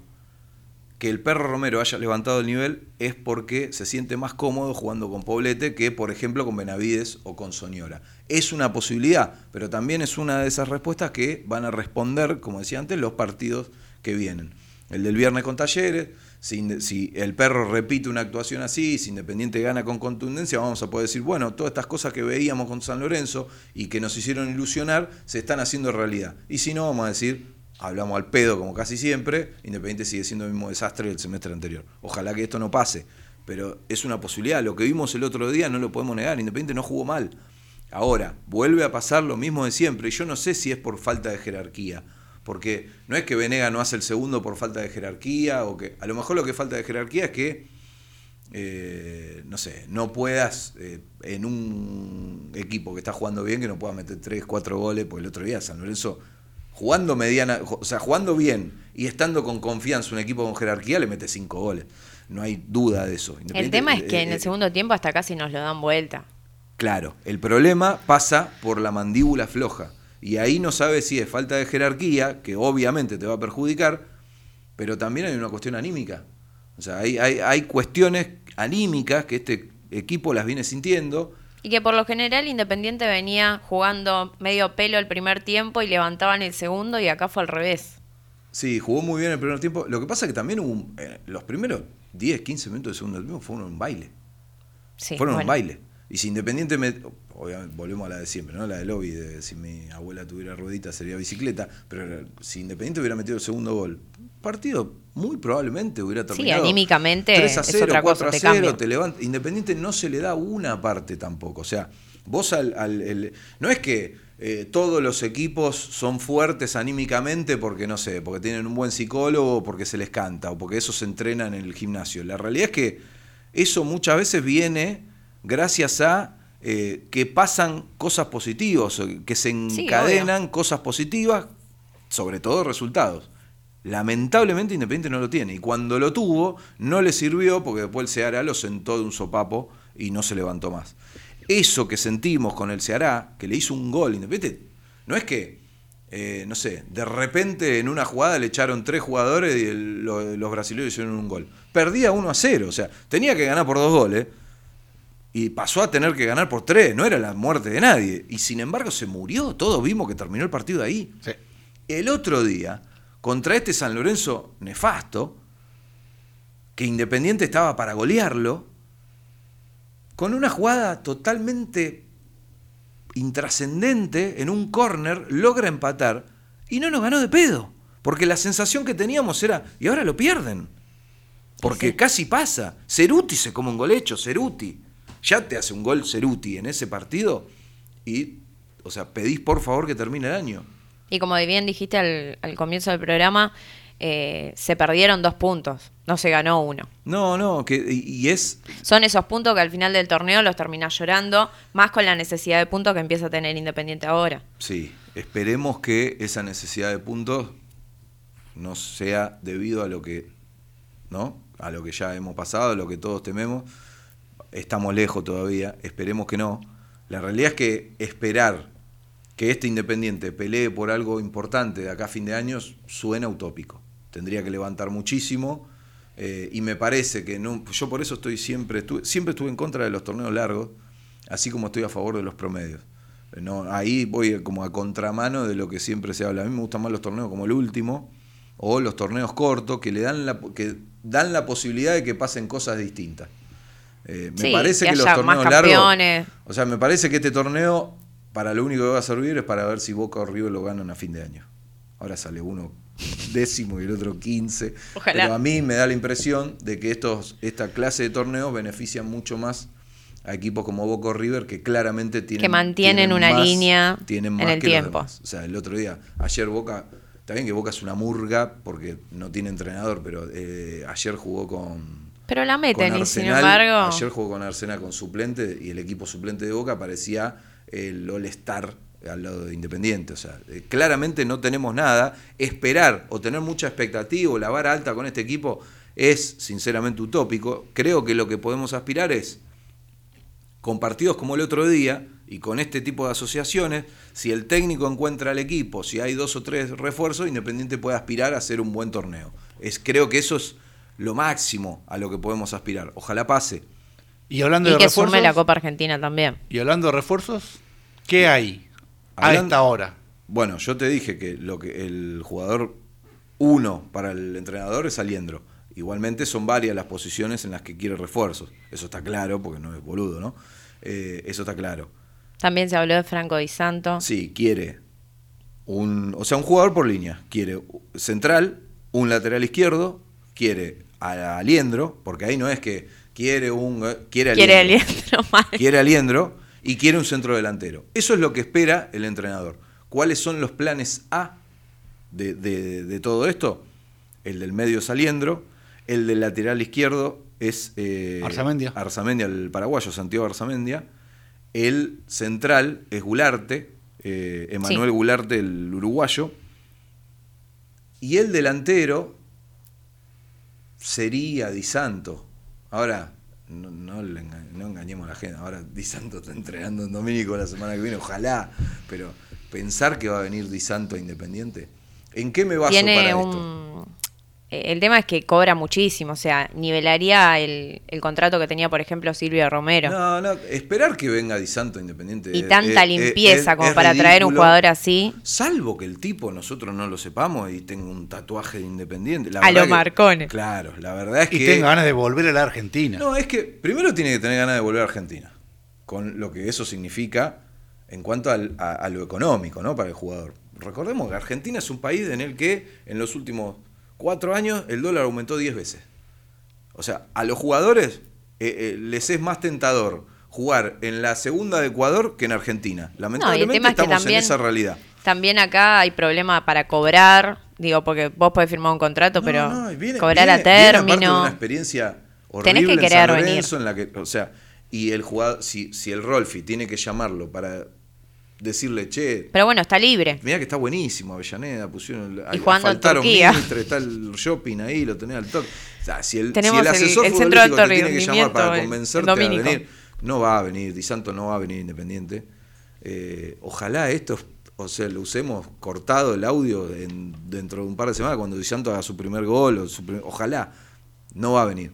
que el perro Romero haya levantado el nivel es porque se siente más cómodo jugando con Poblete que, por ejemplo, con Benavides o con Soñora. Es una posibilidad, pero también es una de esas respuestas que van a responder, como decía antes, los partidos que vienen. El del viernes con Talleres, si, el perro repite una actuación así, si Independiente gana con contundencia, vamos a poder decir, bueno, todas estas cosas que veíamos con San Lorenzo y que nos hicieron ilusionar, se están haciendo realidad. Y si no, vamos a decir, hablamos al pedo como casi siempre, Independiente sigue siendo el mismo desastre del semestre anterior. Ojalá que esto no pase, pero es una posibilidad. Lo que vimos el otro día no lo podemos negar, Independiente no jugó mal. Ahora, vuelve a pasar lo mismo de siempre, y yo no sé si es por falta de jerarquía, porque no es que Venega no hace el segundo por falta de jerarquía, o que a lo mejor lo que falta de jerarquía es que, eh, no sé, no puedas eh, en un equipo que está jugando bien, que no puedas meter 3, 4 goles, porque el otro día San Lorenzo jugando mediana, o sea, jugando bien y estando con confianza un equipo con jerarquía le mete cinco goles. No hay duda de eso. El tema es que en eh, el segundo tiempo hasta casi nos lo dan vuelta. Claro, el problema pasa por la mandíbula floja. Y ahí no sabes si es falta de jerarquía, que obviamente te va a perjudicar, pero también hay una cuestión anímica. O sea, hay, hay, hay cuestiones anímicas que este equipo las viene sintiendo. Y que por lo general Independiente venía jugando medio pelo el primer tiempo y levantaban el segundo y acá fue al revés. Sí, jugó muy bien el primer tiempo. Lo que pasa es que también hubo un- eh, los primeros 10, 15 minutos del segundo tiempo fueron un baile. Sí, fueron un baile. Y si Independiente me. Obviamente, volvemos a la de siempre, ¿no? La de lobby, de si mi abuela tuviera ruedita sería bicicleta. Pero si Independiente hubiera metido el segundo gol, partido muy probablemente hubiera Sí, terminado. anímicamente 3 a es 0, otra 4 cosa, a te 0, cambia. te levanta. Independiente no se le da una parte tampoco. O sea, vos al. al- el- no es que eh, todos los equipos son fuertes anímicamente porque, no sé, porque tienen un buen psicólogo, o porque se les canta, o porque eso se entrena en el gimnasio. La realidad es que eso muchas veces viene gracias a eh, que pasan cosas positivas, que se Sí, encadenan cosas positivas, sobre todo resultados. Lamentablemente Independiente no lo tiene. Y cuando lo tuvo, no le sirvió porque después el Ceará lo sentó de un sopapo y no se levantó más. Eso que sentimos con el Ceará, que le hizo un gol Independiente, no es que, eh, no sé, de repente en una jugada le echaron tres jugadores y el- lo- los brasileños hicieron un gol. Perdía 1 a 0, o sea, tenía que ganar por dos goles y pasó a tener que ganar por tres, no era la muerte de nadie. Y sin embargo se murió, todos vimos que terminó el partido ahí. Sí. El otro día, contra este San Lorenzo nefasto, que Independiente estaba para golearlo, con una jugada totalmente intrascendente, en un córner, logra empatar y no nos ganó de pedo. Porque la sensación que teníamos era, y ahora lo pierden. Porque casi pasa. Ceruti se come un gol hecho, Ceruti. Ya te hace un gol Ceruti en ese partido y, o sea, pedís por favor que termine el año. Y como bien dijiste al, al comienzo del programa, eh, se perdieron dos puntos, no se ganó uno. No, no, que, y y es, Son esos puntos que al final del torneo los terminás llorando, más con la necesidad de puntos que empieza a tener Independiente ahora. Sí, esperemos que esa necesidad de puntos no sea debido a lo que, ¿no? A lo que ya hemos pasado, a lo que todos tememos. Estamos lejos todavía, esperemos que no. La realidad es que esperar que este Independiente pelee por algo importante de acá a fin de años suena utópico. Tendría que levantar muchísimo eh, y me parece que no, yo por eso estoy siempre, siempre estuve en contra de los torneos largos, así como estoy a favor de los promedios. No, ahí voy como a contramano de lo que siempre se habla. A mí me gustan más los torneos como el último o los torneos cortos que le dan la, que dan la posibilidad de que pasen cosas distintas. Eh, me Sí, parece que que, los torneos largos, o sea, me parece que este torneo para lo único que va a servir es para ver si Boca o River lo ganan a fin de año. Ahora sale uno décimo y el otro quince. Ojalá. Pero a mí me da la impresión de que estos, esta clase de torneos benefician mucho más a equipos como Boca o River que claramente tienen Que mantienen tienen una más- línea tienen en el que tiempo. O sea, el otro día, ayer Boca, está bien que Boca es una murga porque no tiene entrenador, pero eh, ayer jugó con Pero la meten y sin embargo... Ayer jugó con Arsenal con suplente y el equipo suplente de Boca parecía el All-Star al lado de Independiente. O sea, eh, claramente no tenemos nada. Esperar o tener mucha expectativa o la vara alta con este equipo es sinceramente utópico. Creo que lo que podemos aspirar es con partidos como el otro día y con este tipo de asociaciones, si el técnico encuentra al equipo, si hay dos o tres refuerzos, Independiente puede aspirar a hacer un buen torneo. Es, creo que eso es lo máximo a lo que podemos aspirar. Ojalá pase. Y hablando Y de que refuerzos, sume la Copa Argentina también. y hablando de refuerzos, ¿qué hay a Hablan- esta hora? Bueno, yo te dije que lo que el jugador uno para el entrenador es Aliendro. Igualmente son varias las posiciones en las que quiere refuerzos. Eso está claro, porque no es boludo, ¿no? Eh, eso está claro. También se habló de Franco Di Santo. Sí, quiere un, o sea, un jugador por línea. Quiere central, un lateral izquierdo, quiere a Aliendro, porque ahí no es que quiere un quiere a Quiere Aliendro. Mal. quiere a Aliendro y quiere un centro delantero. Eso es lo que espera el entrenador. ¿Cuáles son los planes A de, de- de todo esto? El del medio es Aliendro, el del lateral izquierdo es eh, Arzamendia. Arzamendia, el paraguayo, Santiago Arzamendia. El central es Gularte, eh, Emanuel Sí. Gularte, el uruguayo. Y el delantero sería Di Santo. Ahora, no, no, enga- no engañemos a la gente. Ahora Di Santo está entrenando en Domínico la semana que viene, ojalá. Pero pensar que va a venir Di Santo a Independiente. ¿En qué me baso Tiene para esto? un... El tema es que cobra muchísimo, o sea, nivelaría el, el contrato que tenía, por ejemplo, Silvio Romero. No, no, esperar que venga Di Santo Independiente. y es- tanta es- limpieza es- como es para traer un jugador así. Salvo que el tipo nosotros no lo sepamos y tenga un tatuaje de Independiente. La A lo que- Marcone. Claro, la verdad es Y que. tenga ganas de volver a la Argentina. No, es que primero tiene que tener ganas de volver a Argentina, con lo que eso significa en cuanto al- a, a lo económico, ¿no? Para el jugador. Recordemos que Argentina es un país en el que en los últimos cuatro años el dólar aumentó 10 veces. O sea, a los jugadores eh, eh, les es más tentador jugar en la segunda de Ecuador que en Argentina. Lamentablemente es que estamos también- en esa realidad. También acá hay problema para cobrar, digo, porque vos podés firmar un contrato, No, pero no, viene- cobrar viene- a viene término. una experiencia Tenés que en San querer Lorenzo, en la que, o sea, y el jugador, si, si el Rolfi tiene que llamarlo para decirle, che, Pero bueno, está libre. mira que está buenísimo Avellaneda, pusieron Y jugando en faltaron Turquía. Mitre, está el shopping ahí, lo tenés al toque. O sea, si el, si Tenemos el el- asesor el centro de alto te tiene que llamar para convencerte en a venir, no va a venir, Di Santo no va a venir Independiente. Eh, ojalá esto, o sea, lo usemos cortado el audio en- dentro de un par de semanas cuando Di Santo haga su primer gol, o su primer- ojalá, no va a venir.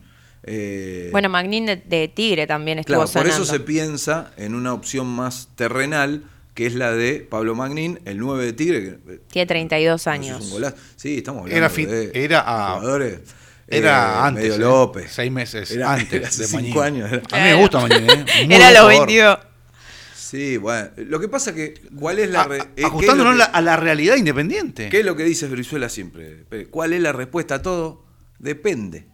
Eh, Bueno, Magnín de, de Tigre también estuvo Claro, por sonando. eso se piensa en una opción más terrenal, que es la de Pablo Magnín, el 9 de Tigre. Que, eh, Tiene 32 no sé, es años. un golazo. Sí, estamos hablando Era fin- de era a- jugadores. Era eh, antes. Medio eh, López. Seis meses Era- antes era de cinco Mañín. años, era. A mí me gusta Mañín, ¿eh? Era los jugador. 22. Sí, bueno. Lo que pasa que, ¿cuál es la... A- eh, ¿qué es ajustándonos la- a la realidad independiente. ¿Qué es lo que dice Brizuela siempre? ¿Cuál es la respuesta a todo? Depende.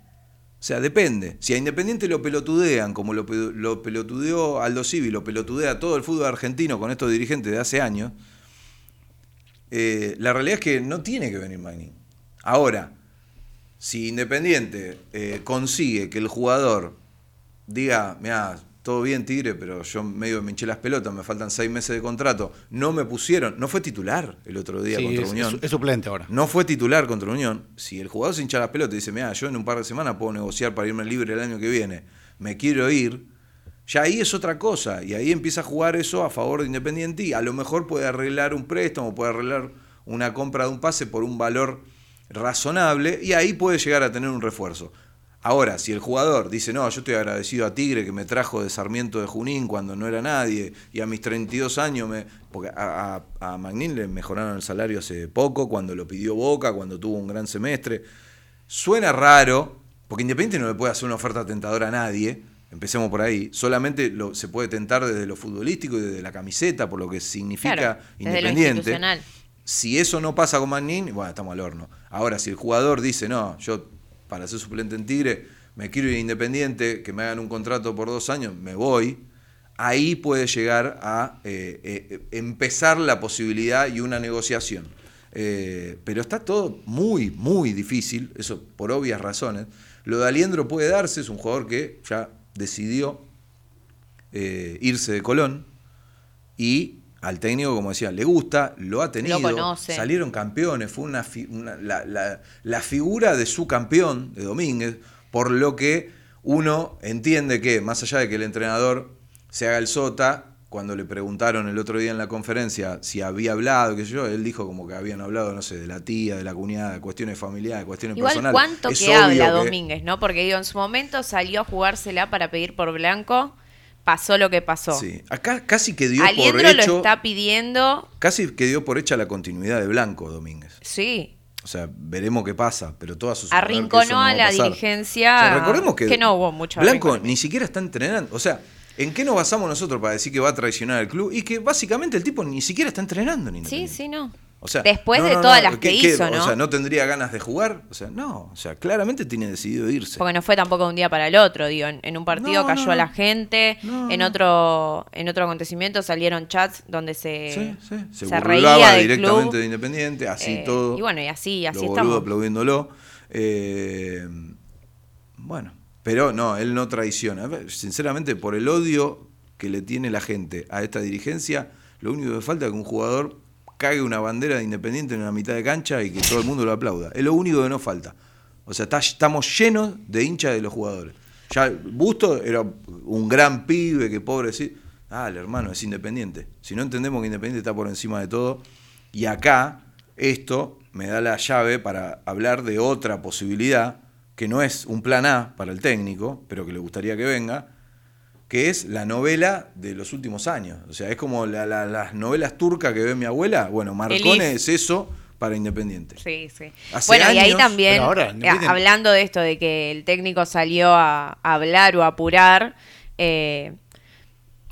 O sea, depende. Si a Independiente lo pelotudean, como lo, lo pelotudeó Aldo Civi, lo pelotudea todo el fútbol argentino con estos dirigentes de hace años, eh, la realidad es que no tiene que venir Magnin. Ahora, si Independiente eh, consigue que el jugador diga, mira, todo bien Tigre, pero yo medio me hinché las pelotas, me faltan seis meses de contrato, no me pusieron, no fue titular el otro día Sí, contra es, Unión. es- es suplente ahora. No fue titular contra Unión. Si el jugador se hincha las pelotas y dice, mira, yo en un par de semanas puedo negociar para irme libre el año que viene, me quiero ir, ya ahí es otra cosa. Y ahí empieza a jugar eso a favor de Independiente y a lo mejor puede arreglar un préstamo, puede arreglar una compra de un pase por un valor razonable y ahí puede llegar a tener un refuerzo. Ahora, si el jugador dice, no, yo estoy agradecido a Tigre que me trajo de Sarmiento de Junín cuando no era nadie y a mis 32 años me... Porque a, a, a Magnín le mejoraron el salario hace poco, cuando lo pidió Boca, cuando tuvo un gran semestre. Suena raro, porque Independiente no le puede hacer una oferta tentadora a nadie, empecemos por ahí, solamente lo, se puede tentar desde lo futbolístico y desde la camiseta, por lo que significa Claro, Independiente. Si eso no pasa con Magnin, bueno, estamos al horno. Ahora, si el jugador dice, no, yo para ser suplente en Tigre me quiero ir Independiente, que me hagan un contrato por dos años, me voy, ahí puede llegar a eh, eh, empezar la posibilidad y una negociación. Eh, pero está todo muy, muy difícil, eso por obvias razones. Lo de Aliendro puede darse, es un jugador que ya decidió irse de Colón y al técnico, como decía, le gusta, lo ha tenido, Lo conoce. salieron campeones, fue una, fi- una- la, la- la figura de su campeón, de Domínguez, por lo que uno entiende que, más allá de que el entrenador se haga el sota, cuando le preguntaron el otro día en la conferencia si había hablado, qué sé yo, él dijo como que habían hablado, no sé, de la tía, de la cuñada, de cuestiones familiares, cuestiones Igual personales. cuánto Es que habla que- Domínguez, ¿no? Porque digo, en su momento salió a jugársela para pedir por Blanco, pasó lo que pasó. Sí, acá casi que dio por Aliendro lo hecho, está pidiendo, casi que dio por hecha la continuidad de Blanco Domínguez. sí. O sea, veremos qué pasa, pero todas sus que Arrinconó no a la pasar. dirigencia. O sea, recordemos que, no hubo mucho Blanco ni siquiera está entrenando. O sea, ¿en qué nos basamos nosotros para decir que va a traicionar al club? Y que básicamente el tipo ni siquiera está entrenando en Sí, sí, no. O sea, Después no, de todas no, las ¿qué- que hizo, ¿no? O sea, ¿no tendría ganas de jugar? O sea, no. O sea, claramente tiene decidido irse. Porque no fue tampoco de un día para el otro, digo, en, en un partido cayó a la gente, en otro en otro acontecimiento salieron chats donde se, Sí, sí. Se, se reía del directamente club. de Independiente, así Eh, todo. y bueno, y así- así lo estamos. aplaudiéndolo. Eh, bueno, pero no, él no traiciona. Sinceramente, por el odio que le tiene la gente a esta dirigencia, lo único que falta es que un jugador cague una bandera de Independiente en la mitad de cancha y que todo el mundo lo aplauda. Es lo único que nos falta. O sea, estamos llenos de hinchas de los jugadores. Ya Busto era un gran pibe, que pobre sí. Dale, hermano, es Independiente. Si no entendemos que Independiente está por encima de todo. Y acá, esto me da la llave para hablar de otra posibilidad, que no es un plan A para el técnico, pero que le gustaría que venga, que es la novela de los últimos años. O sea, es como la- la- las novelas turcas que ve mi abuela. Bueno, Marcone Elif. es eso para Independiente. Sí, sí. Hace bueno, y ahí también, ahora, eh, hablando de esto, de que el técnico salió a, a hablar o a apurar, eh,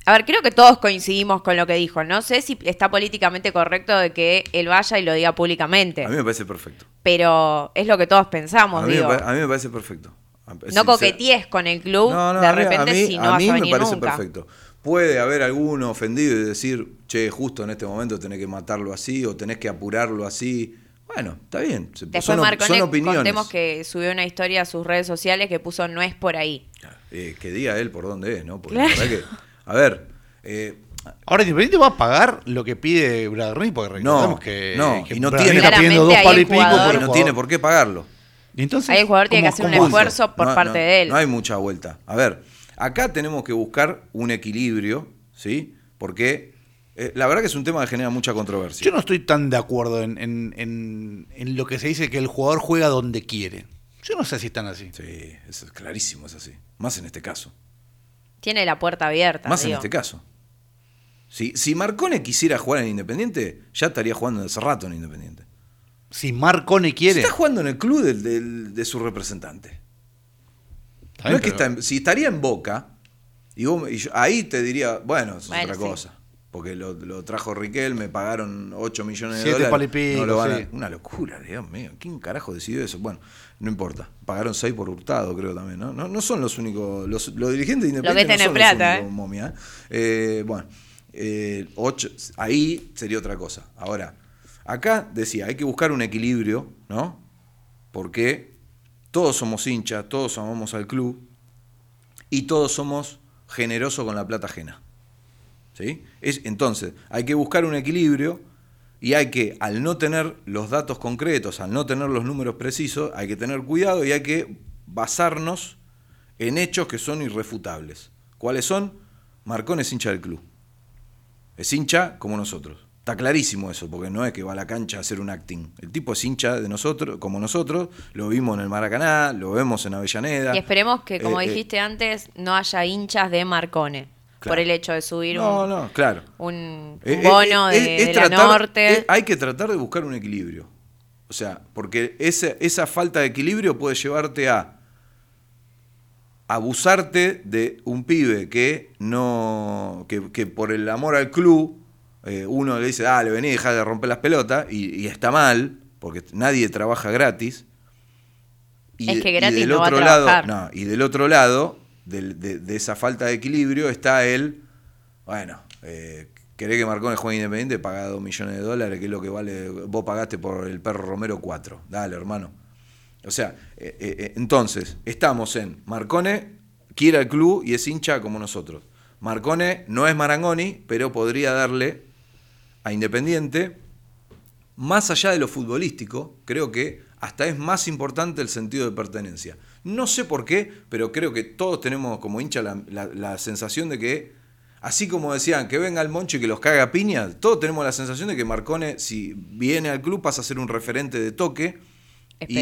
a ver, creo que todos coincidimos con lo que dijo. No sé si está políticamente correcto de que él vaya y lo diga públicamente, A mí me parece perfecto. pero es lo que todos pensamos, A mí, digo. a mí me parece perfecto. No coquetees con el club No, no, de repente a mí, si no a vas mí a me venir parece nunca. perfecto. Puede haber alguno ofendido y decir, che, justo en este momento tenés que matarlo así o tenés que apurarlo así. Bueno, está bien. se- Después son, Marcone, opiniones. contemos que subió una historia a sus redes sociales que puso no es por ahí. Eh, que diga él por dónde es, ¿no? Porque Claro. la verdad que, a ver, eh, Ahora Independiente va a pagar lo que pide Bragarni, porque recordemos que, no, que y no Bragarni tiene- está pidiendo dos palos y pico y no jugador. tiene por qué pagarlo. Entonces, Ahí el jugador tiene que hacer un ¿cómo- esfuerzo por No, parte no, de él. No hay mucha vuelta. A ver, acá tenemos que buscar un equilibrio, ¿sí? Porque eh, la verdad que es un tema que genera mucha controversia. Yo no estoy tan de acuerdo en, en- en- en lo que se dice que el jugador juega donde quiere. Yo no sé si están así. Sí, es clarísimo, es así. Más en este caso. Tiene la puerta abierta. Más en este caso. Si, si Marcone quisiera jugar en Independiente, ya estaría jugando hace rato en Independiente. Si Marcone quiere. Está jugando en el club del- del- de su representante. Está No es que pero- está en- si estaría en Boca, y, vos me- y yo- ahí te diría, bueno, eso es Bueno, otra sí. cosa. Porque lo, lo trajo Riquel, me pagaron 8 millones de Siete dólares. pico, no lo van a- sí. Una locura, Dios mío. ¿Quién carajo decidió eso? Bueno, no importa. Pagaron 6 por hurtado, creo también, ¿no? No, no son los únicos. Los, los dirigentes de Lo que Independiente tiene no son plata, los únicos, ¿eh? momia, ¿eh? Eh, bueno, eh, ocho, ahí sería otra cosa. Ahora, acá decía, hay que buscar un equilibrio, ¿no? Porque todos somos hinchas, todos amamos al club y todos somos generosos con la plata ajena. ¿Sí? Es, entonces, hay que buscar un equilibrio y hay que, al no tener los datos concretos, al no tener los números precisos, hay que tener cuidado y hay que basarnos en hechos que son irrefutables. ¿Cuáles son? Marcón es hincha del club. Es hincha como nosotros. Está clarísimo eso, porque no es que va a la cancha a hacer un acting. El tipo es hincha de nosotros, como nosotros, lo vimos en el Maracaná, lo vemos en Avellaneda. Y esperemos que, como Eh, eh, dijiste antes, no haya hinchas de Marcone. Claro. Por el hecho de subir No, un, no, claro. un, un bono de, es de la tratar- norte. hay que tratar de buscar un equilibrio. O sea, porque ese- esa falta de equilibrio puede llevarte a abusarte de un pibe que no. que, que por el amor al club, eh, uno le dice, dale, vení, deja de romper las pelotas, y, y está mal, porque nadie trabaja gratis. Es de- que gratis del no va a otro lado, no, y del otro lado, de, de esa falta de equilibrio, está el, bueno, eh, querés que Marcone juegue independiente, paga 2 millones de dólares, que es lo que vale, vos pagaste por el perro Romero 4. Dale, hermano. O sea, eh, eh, entonces, estamos en Marcone quiere al club y es hincha como nosotros. Marcone no es Marangoni, pero podría darle a Independiente, más allá de lo futbolístico, creo que hasta es más importante el sentido de pertenencia. No sé por qué, pero creo que todos tenemos como hincha la, la- la sensación de que, así como decían que venga el Moncho y que los caga a piña, todos tenemos la sensación de que Marcone, si viene al club, pasa a ser un referente de toque y,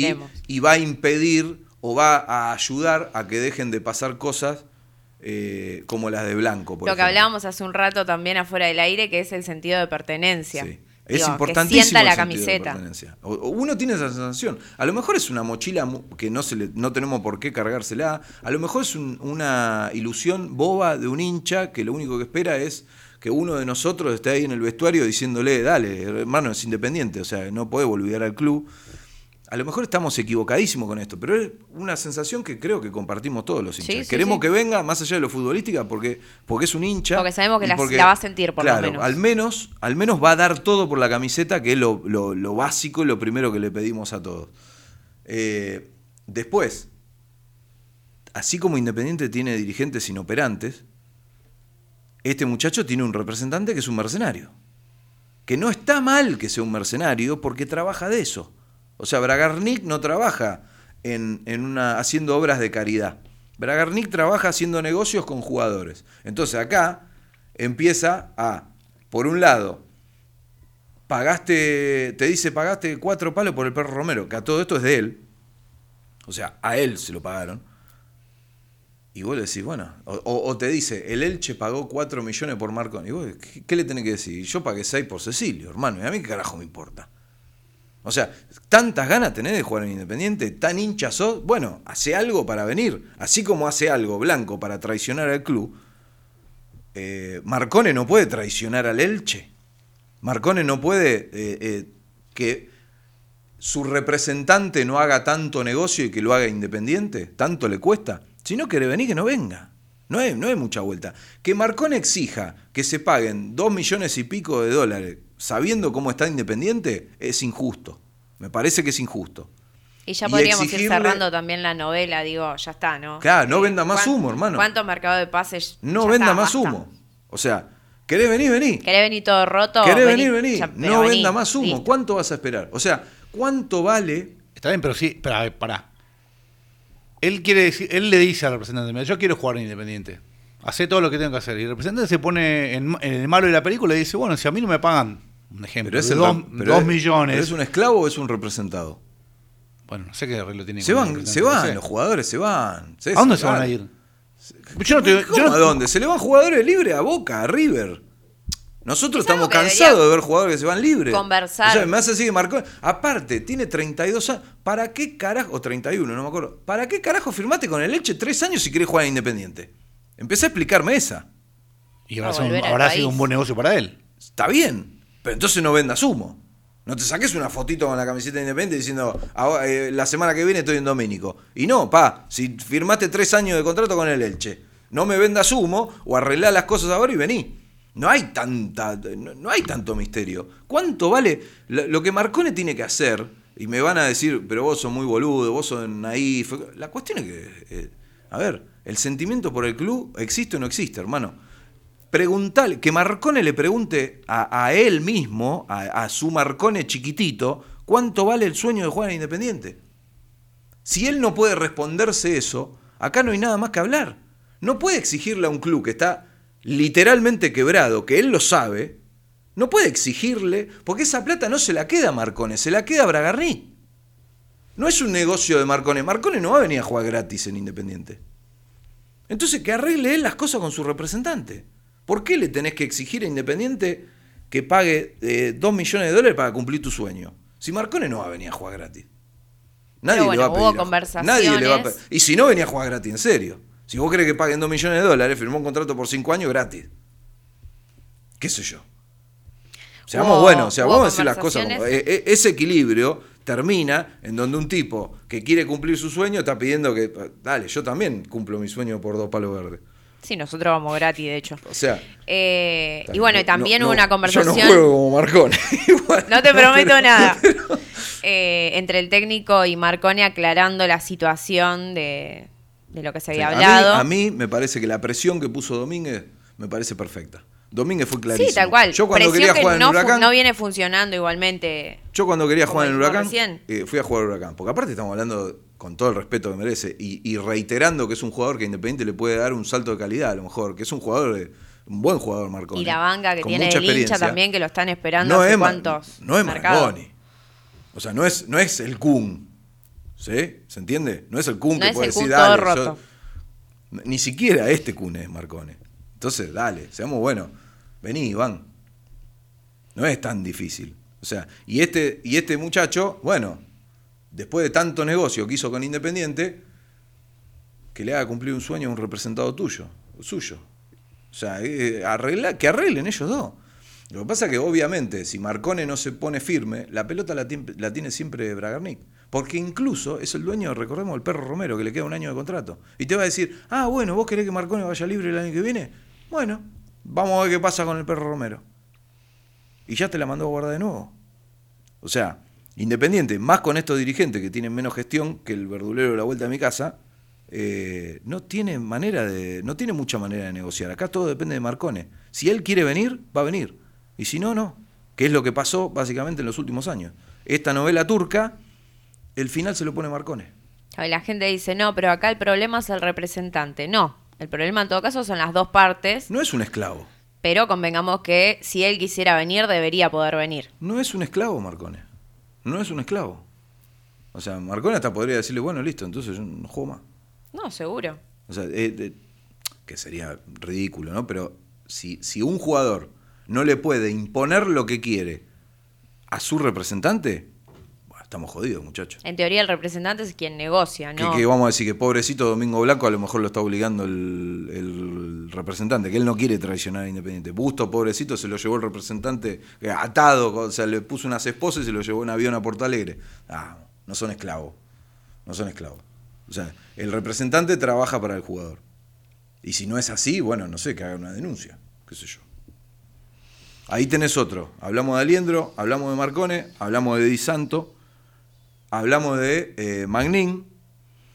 y va a impedir o va a ayudar a que dejen de pasar cosas eh, como las de Blanco. Por Lo que hablábamos hace un rato también afuera del aire, que es el sentido de pertenencia. Sí. Digo, Es que importantísimo. sienta el la camiseta. pertenencia. O- o uno tiene esa sensación. A lo mejor es una mochila que no, se le, no tenemos por qué cargársela. A lo mejor es un- una ilusión boba de un hincha que lo único que espera es que uno de nosotros esté ahí en el vestuario diciéndole, dale, hermano, es independiente, o sea, no puede olvidar al club. A lo mejor estamos equivocadísimos con esto, pero es una sensación que creo que compartimos todos los hinchas. Sí, sí, Queremos sí. que venga más allá de lo futbolística porque, porque es un hincha. Porque sabemos que la- la va a sentir, por lo menos. Al menos, al menos va a dar todo por la camiseta, que es lo, lo- lo básico y lo primero que le pedimos a todos. Eh, después, así como Independiente tiene dirigentes inoperantes, este muchacho tiene un representante que es un mercenario. que no está mal que sea un mercenario porque trabaja de eso. O sea, Bragarnik no trabaja en, en una, haciendo obras de caridad. Bragarnik trabaja haciendo negocios con jugadores. Entonces acá empieza a, por un lado, pagaste, te dice pagaste cuatro palos por el perro Romero, que a todo esto es de él. O sea, a él se lo pagaron. Y vos le decís, bueno, o, o- te dice, el Elche pagó 4 millones por Marconi. Y vos, ¿qué, qué le tenés que decir? Yo pagué 6 por Cecilio, hermano. ¿Y a mí qué carajo me importa? O sea, tantas ganas tenés de jugar en Independiente, tan hincha sos. Bueno, hace algo para venir. Así como hace algo Blanco para traicionar al club, eh, Marcone no puede traicionar al Elche. Marcone no puede eh, eh, que su representante no haga tanto negocio y que lo haga independiente, tanto le cuesta. Si no quiere venir, que no venga. No hay, no hay mucha vuelta. Que Marcone exija que se paguen dos millones y pico de dólares sabiendo cómo está Independiente es injusto. Me parece que es injusto. Y ya Y podríamos ir exigirle- cerrando también la novela, digo, ya está, ¿no? Claro, no Eh, venda más ¿cuán- humo, hermano. ¿Cuánto mercado de pases? No Ya venda está, más basta. humo. O sea, ¿querés venir? Vení. ¿Querés venir todo roto? ¿Querés Vení, venir? Vení. ya- no vení, venda más humo. listo. ¿Cuánto vas a esperar? O sea, ¿cuánto vale Está bien, pero sí, para, pará. Él quiere decir, él le dice al representante, "Mira, yo quiero jugar en Independiente. Hacé todo lo que tengo que hacer. Y el representante se pone en, en el malo de la película y dice, bueno, si a mí no me pagan, un ejemplo, Pero es de el dos, pero dos es- millones. pero ¿Es un esclavo o es un representado? Bueno, no sé qué arreglo tiene. Se van, se no van, sé. los jugadores se van. ¿A dónde se van a ir? Yo no te- yo ¿Cómo no- a dónde? Se le van jugadores libres a Boca, a River. Nosotros estamos cansados de ver jugadores que se van libres. conversar. O sea, me hace así que marcó. Aparte, tiene 32 años. ¿Para qué carajo? O 31, no me acuerdo. ¿Para qué carajo firmaste con el Leche tres años si querés jugar en Independiente? Empecé a explicarme esa. Y habrá, A sido un buen negocio para él. Está bien, pero entonces no vendas humo. No te saques una fotito con la camiseta independiente diciendo "Ahora, eh, la semana que viene estoy en Domínico. Y no, pa, si firmaste tres años de contrato con el Elche, no me vendas humo o arreglá las cosas ahora y vení. No hay tanta, no, hay tanto misterio. ¿Cuánto vale lo, lo que Marcone tiene que hacer? Y me van a decir, pero vos sos muy boludo, vos sos naif. La cuestión es que, eh, a ver, el sentimiento por el club existe o no existe, hermano preguntarle, que Marcone le pregunte a, a él mismo, a, su Marcone chiquitito, cuánto vale el sueño de jugar en Independiente. Si él no puede responderse eso, acá no hay nada más que hablar. No puede exigirle a un club que está literalmente quebrado, que él lo sabe, no puede exigirle, porque esa plata no se la queda a Marcone, se la queda a Bragarni. No es un negocio de Marcone. Marcone no va a venir a jugar gratis en Independiente. Entonces que arregle él las cosas con su representante. ¿Por qué le tenés que exigir a Independiente que pague eh, 2 millones de dólares para cumplir tu sueño? Si Marcone no va a venir a jugar gratis. Nadie Pero le va a bueno, pedir. hubo a- conversaciones. Nadie le va a pe- Y si no venía a jugar gratis, en serio. Si vos querés que paguen 2 millones de dólares, firmó un contrato por 5 años gratis. ¿Qué sé yo? Seamos Hubo- buenos, o sea, vamos a decir las cosas como. conversaciones. e- e- ese equilibrio termina en donde un tipo que quiere cumplir su sueño está pidiendo que. Dale, yo también cumplo mi sueño por dos palos verdes. Sí, nosotros vamos gratis, de hecho. O sea. Eh, y no- bueno, también no- hubo una conversación. Yo no juego como Marcone. Igual, No te prometo pero- nada. Eh, entre el técnico y Marconi aclarando la situación de, de lo que se había a mí- hablado. A mí, me parece que la presión que puso Domínguez me parece perfecta. Domínguez fue clarísimo. sí, tal cual. Yo cuando Presión quería que jugar en no, fu- Huracán. no viene funcionando igualmente. Yo cuando quería jugar en Huracán, eh, fui a jugar al Huracán. Porque aparte estamos hablando con todo el respeto que merece y, y reiterando que es un jugador que Independiente le puede dar un salto de calidad a lo mejor, que es un jugador, de- un buen jugador Marconi. Y la banca que tiene el hincha también, que lo están esperando no hace es, cuántos no es mercados. Marconi. O sea, no es, no es el Kun. ¿Sí? ¿Se entiende? No es el Kun No que puede decir, dale. yo-". roto. Ni siquiera este Kun es Marconi. Entonces, dale, seamos buenos. Vení, Iván. No es tan difícil. O sea, y este, y este muchacho, bueno, después de tanto negocio que hizo con Independiente, que le haga cumplir un sueño a un representado tuyo, suyo. O sea, eh, arregla, que arreglen ellos dos. Lo que pasa es que obviamente si Marcone no se pone firme, la pelota la, la tiene siempre Bragarnik. Porque incluso es el dueño, recordemos, el perro Romero, que le queda un año de contrato. Y te va a decir, ah, bueno, vos querés que Marcone vaya libre el año que viene. Bueno, vamos a ver qué pasa con el perro Romero. Y ya te la mandó a guardar de nuevo. O sea, Independiente, más con estos dirigentes que tienen menos gestión que el verdulero de la vuelta de mi casa, eh, no tiene manera de, no tiene mucha manera de negociar. Acá todo depende de Marcone. Si él quiere venir, va a venir. Y si no, no. que es lo que pasó básicamente en los últimos años. Esta novela turca, el final se lo pone Marcone. Y la gente dice, no, pero acá el problema es el representante. No, el problema en todo caso son las dos partes, No es un esclavo. pero convengamos que si él quisiera venir, debería poder venir. No es un esclavo, Marcone. No es un esclavo. O sea, Marcone hasta podría decirle, bueno, listo, entonces yo no juego más. No, seguro. O sea, eh, eh, que sería ridículo, ¿no? Pero si, si un jugador no le puede imponer lo que quiere a su representante, estamos jodidos, muchachos. En teoría el representante es quien negocia, Que, ¿no? que vamos a decir que pobrecito Domingo Blanco a lo mejor lo está obligando el, el representante, que él no quiere traicionar a Independiente. Busto, pobrecito, se lo llevó el representante eh, atado, o sea, le puso unas esposas y se lo llevó en avión a Porto Alegre. Ah, no son esclavos. No son esclavos. O sea, el representante trabaja para el jugador. Y si no es así, bueno, no sé, que haga una denuncia, qué sé yo. Ahí tenés otro. Hablamos de Aliendro, hablamos de Marcone, hablamos de Di Santo, hablamos de eh, Magnin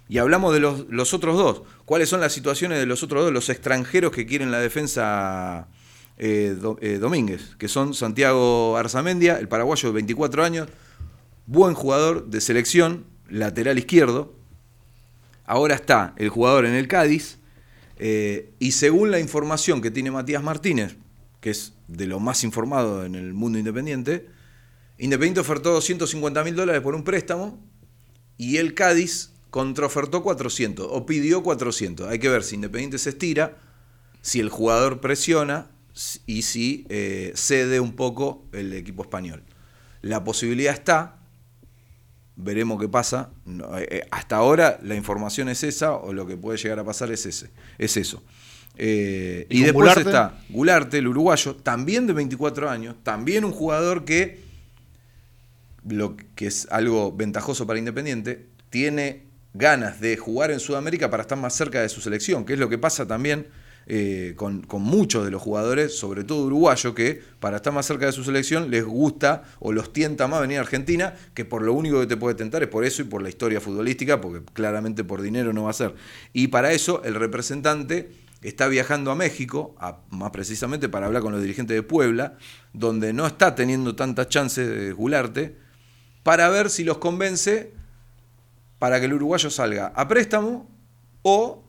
y hablamos de los, los otros dos. ¿Cuáles son las situaciones de los otros dos? Los extranjeros que quieren la defensa eh, eh, Domínguez, que son Santiago Arzamendia, el paraguayo de 24 años, buen jugador de selección, lateral izquierdo. Ahora está el jugador en el Cádiz. eh, y según la información que tiene Matías Martínez, que es de lo más informado en el mundo independiente, Independiente ofertó 250 mil dólares por un préstamo y el Cádiz contraofertó 400 o pidió 400. Hay que ver si Independiente se estira, si el jugador presiona y si eh, cede un poco el equipo español. La posibilidad está, veremos qué pasa. No, eh, eh, hasta ahora la información es esa o lo que puede llegar a pasar es ese, es eso. Eh, ¿Y y después Gularte? está Gularte, el uruguayo, también de 24 años, también un jugador que, lo que es algo ventajoso para Independiente, tiene ganas de jugar en Sudamérica para estar más cerca de su selección, que es lo que pasa también eh, con, muchos de los jugadores, sobre todo uruguayos, que para estar más cerca de su selección les gusta o los tienta más venir a Argentina, que por lo único que te puede tentar es por eso y por la historia futbolística, porque claramente por dinero no va a ser. Y para eso el representante está viajando a México, más precisamente para hablar con los dirigentes de Puebla, donde no está teniendo tantas chances de Gularte, para ver si los convence para que el uruguayo salga a préstamo o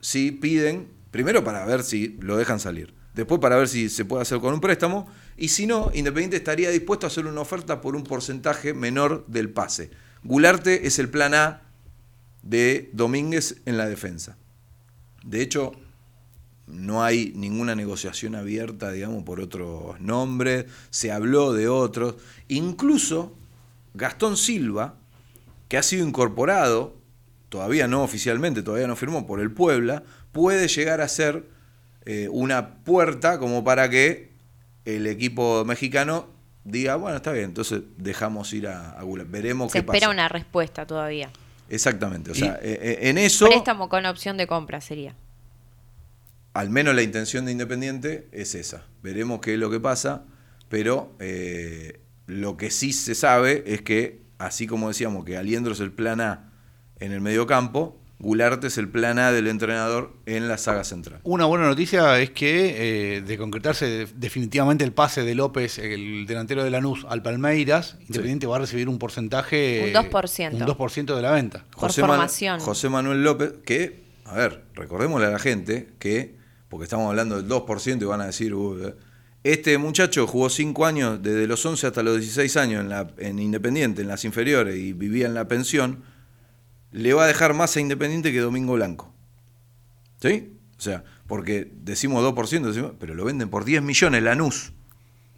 si piden, primero para ver si lo dejan salir, después para ver si se puede hacer con un préstamo y si no, Independiente estaría dispuesto a hacer una oferta por un porcentaje menor del pase. Gularte es el plan A de Domínguez en la defensa. De hecho, no hay ninguna negociación abierta, digamos, por otros nombres, se habló de otros, incluso Gastón Silva, que ha sido incorporado, todavía no oficialmente, todavía no firmó por el Puebla, puede llegar a ser eh, una puerta como para que el equipo mexicano diga, bueno, está bien, entonces dejamos ir a, a Gula. Veremos Se qué espera pasa. una respuesta todavía. Exactamente, o sea, eh, eh, en eso, Préstamo con opción de compra sería. al menos la intención de Independiente es esa. Veremos qué es lo que pasa, pero eh, lo que sí se sabe es que, así como decíamos que Aliendro es el plan A en el mediocampo, Gularte es el plan A del entrenador en la saga central. Una buena noticia es que, eh, de concretarse de- definitivamente el pase de López, el delantero de Lanús, al Palmeiras, Independiente va a recibir un porcentaje. Un 2%. Un 2% de la venta. Por Man- formación. José Manuel López, que, a ver, recordémosle a la gente que, porque estamos hablando del 2% y van a decir, "Uy, eh". Este muchacho jugó 5 años, desde los 11 hasta los 16 años en, la, en Independiente, en las inferiores, y vivía en la pensión, le va a dejar más a Independiente que Domingo Blanco. ¿Sí? O sea, porque decimos 2%, decimos, pero lo venden por 10 millones Lanús.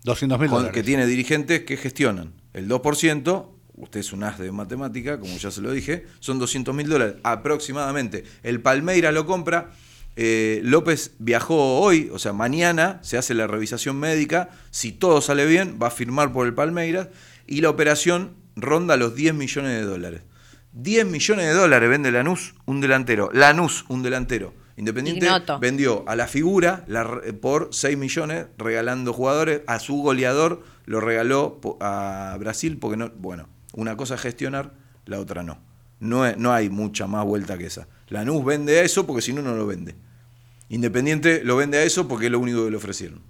200 mil dólares. que tiene dirigentes que gestionan el 2%, usted es un as de matemática, como ya se lo dije, son 200 mil dólares aproximadamente. El Palmeiras lo compra, eh, López viajó hoy, o sea, mañana se hace la revisación médica, si todo sale bien, va a firmar por el Palmeiras y la operación ronda los 10 millones de dólares. 10 millones de dólares vende Lanús, un delantero. Lanús, un delantero. Independiente Ignoto. vendió a la figura la por 6 millones regalando jugadores. A su goleador lo regaló a Brasil porque no. Bueno, una cosa es gestionar, la otra no. No, no hay mucha más vuelta que esa. Lanús vende a eso porque si no, no lo vende. Independiente lo vende a eso porque es lo único que le ofrecieron.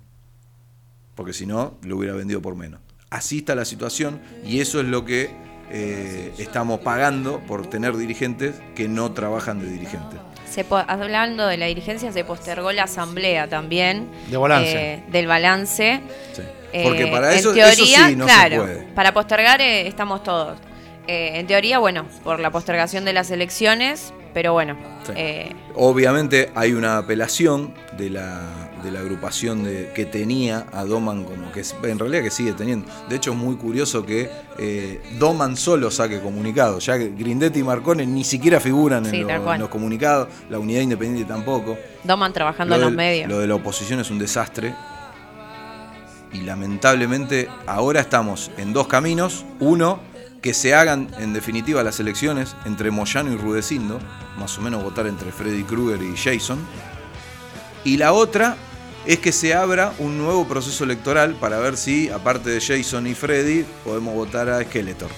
porque si no, lo hubiera vendido por menos. Así está la situación y eso es lo que eh, estamos pagando por tener dirigentes que no trabajan de dirigentes. Se po- hablando de la dirigencia, se postergó la asamblea también. De balance. eh, del balance. Sí. Eh, Porque para en eso, teoría, eso sí no claro, se puede. Para postergar eh, estamos todos. Eh, en teoría, bueno, por la postergación de las elecciones, pero bueno. Sí. eh, Obviamente hay una apelación de la, de la agrupación de, que tenía a Doman como que en realidad que sigue teniendo. De hecho es muy curioso que eh, Doman solo saque comunicados, ya que Grindetti y Marcone ni siquiera figuran en, lo- los comunicados, la unidad independiente tampoco. Doman trabajando Lo en los medios. Lo de la oposición es un desastre. Y lamentablemente ahora estamos en dos caminos. Uno, que se hagan en definitiva las elecciones entre Moyano y Rudecindo. Más o menos votar entre Freddy Krueger y Jason. Y la otra es que se abra un nuevo proceso electoral para ver si, aparte de Jason y Freddy, podemos votar a Skeletor.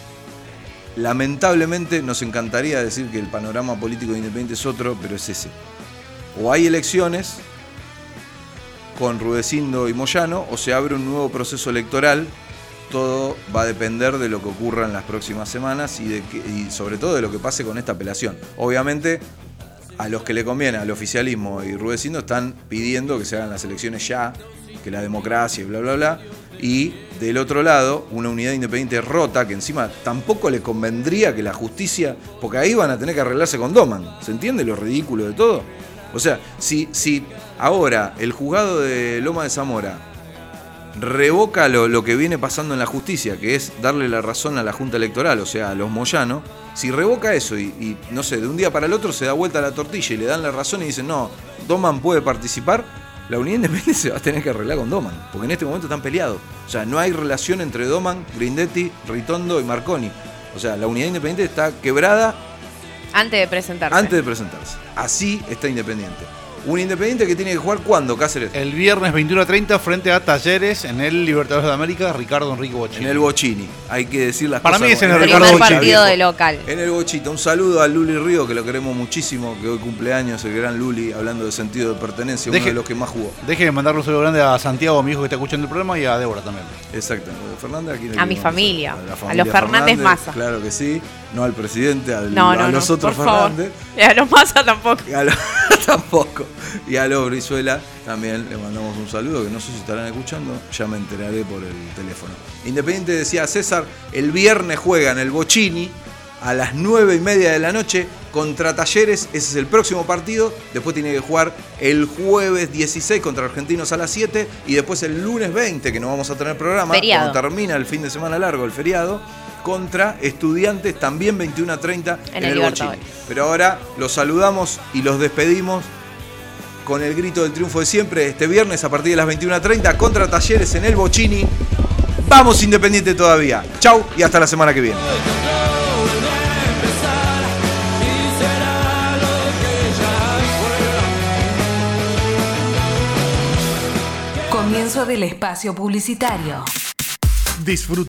Lamentablemente nos encantaría decir que el panorama político independiente es otro, pero es ese. O hay elecciones con Rudecindo y Moyano, o se abre un nuevo proceso electoral. Todo va a depender de lo que ocurra en las próximas semanas y, sobre todo de lo que pase con esta apelación. Obviamente, a los que le conviene, al oficialismo y Rudecindo, están pidiendo que se hagan las elecciones ya, que la democracia y bla, bla, bla. Y del otro lado, una unidad independiente rota, que encima tampoco le convendría que la justicia, porque ahí van a tener que arreglarse con Doman. ¿Se entiende lo ridículo de todo? O sea, si, si ahora el juzgado de Loma de Zamora revoca lo, lo que viene pasando en la justicia, que es darle la razón a la Junta Electoral, o sea, a los Moyano, si revoca eso y, y, no sé, de un día para el otro se da vuelta la tortilla y le dan la razón y dicen, no, Doman puede participar, la Unidad Independiente se va a tener que arreglar con Doman, porque en este momento están peleados. O sea, no hay relación entre Doman, Grindetti, Ritondo y Marconi. O sea, la Unidad Independiente está quebrada Antes de presentarse. antes de presentarse. Así está Independiente. Un Independiente que tiene que jugar cuándo, Cáceres? El viernes 21.30 frente a Talleres en el Libertadores de América, Ricardo Enrique Bochini. En el Bochini. Hay que decir las Para cosas. mí es en el Primer Ricardo Bochini, partido de local. En el Bochito. Un saludo a Luli Río, que lo queremos muchísimo, que hoy cumpleaños, el gran Luli, hablando de sentido de pertenencia, uno Deje- de los que más jugó. Deje de mandarle un saludo grande a Santiago, mi hijo que está escuchando el programa, y a Débora también. Exacto. Fernanda, ¿a quién A mi familia, a los Fernández Massa. Claro que sí. No al presidente, al- No, a no, no. los otros por favor. Fernández. Y a los Massa tampoco. Y a los- tampoco. Y a los Brizuela también le mandamos un saludo, que no sé si estarán escuchando, ya me enteraré por el teléfono. Independiente decía César, el viernes juega en el Bochini a las 9 y media de la noche contra Talleres, ese es el próximo partido, después tiene que jugar el jueves 16 contra Argentinos a las 7 y después el lunes 20, que no vamos a tener programa, termina el fin de semana largo, el feriado, contra Estudiantes también 21 a 30 en, En el el Bochini. Pero ahora los saludamos y los despedimos con el grito del triunfo de siempre este viernes a partir de las 21.30 contra Talleres en el Bochini. Vamos Independiente todavía. Chau y hasta la semana que viene. Comienzo del espacio publicitario. Disfruta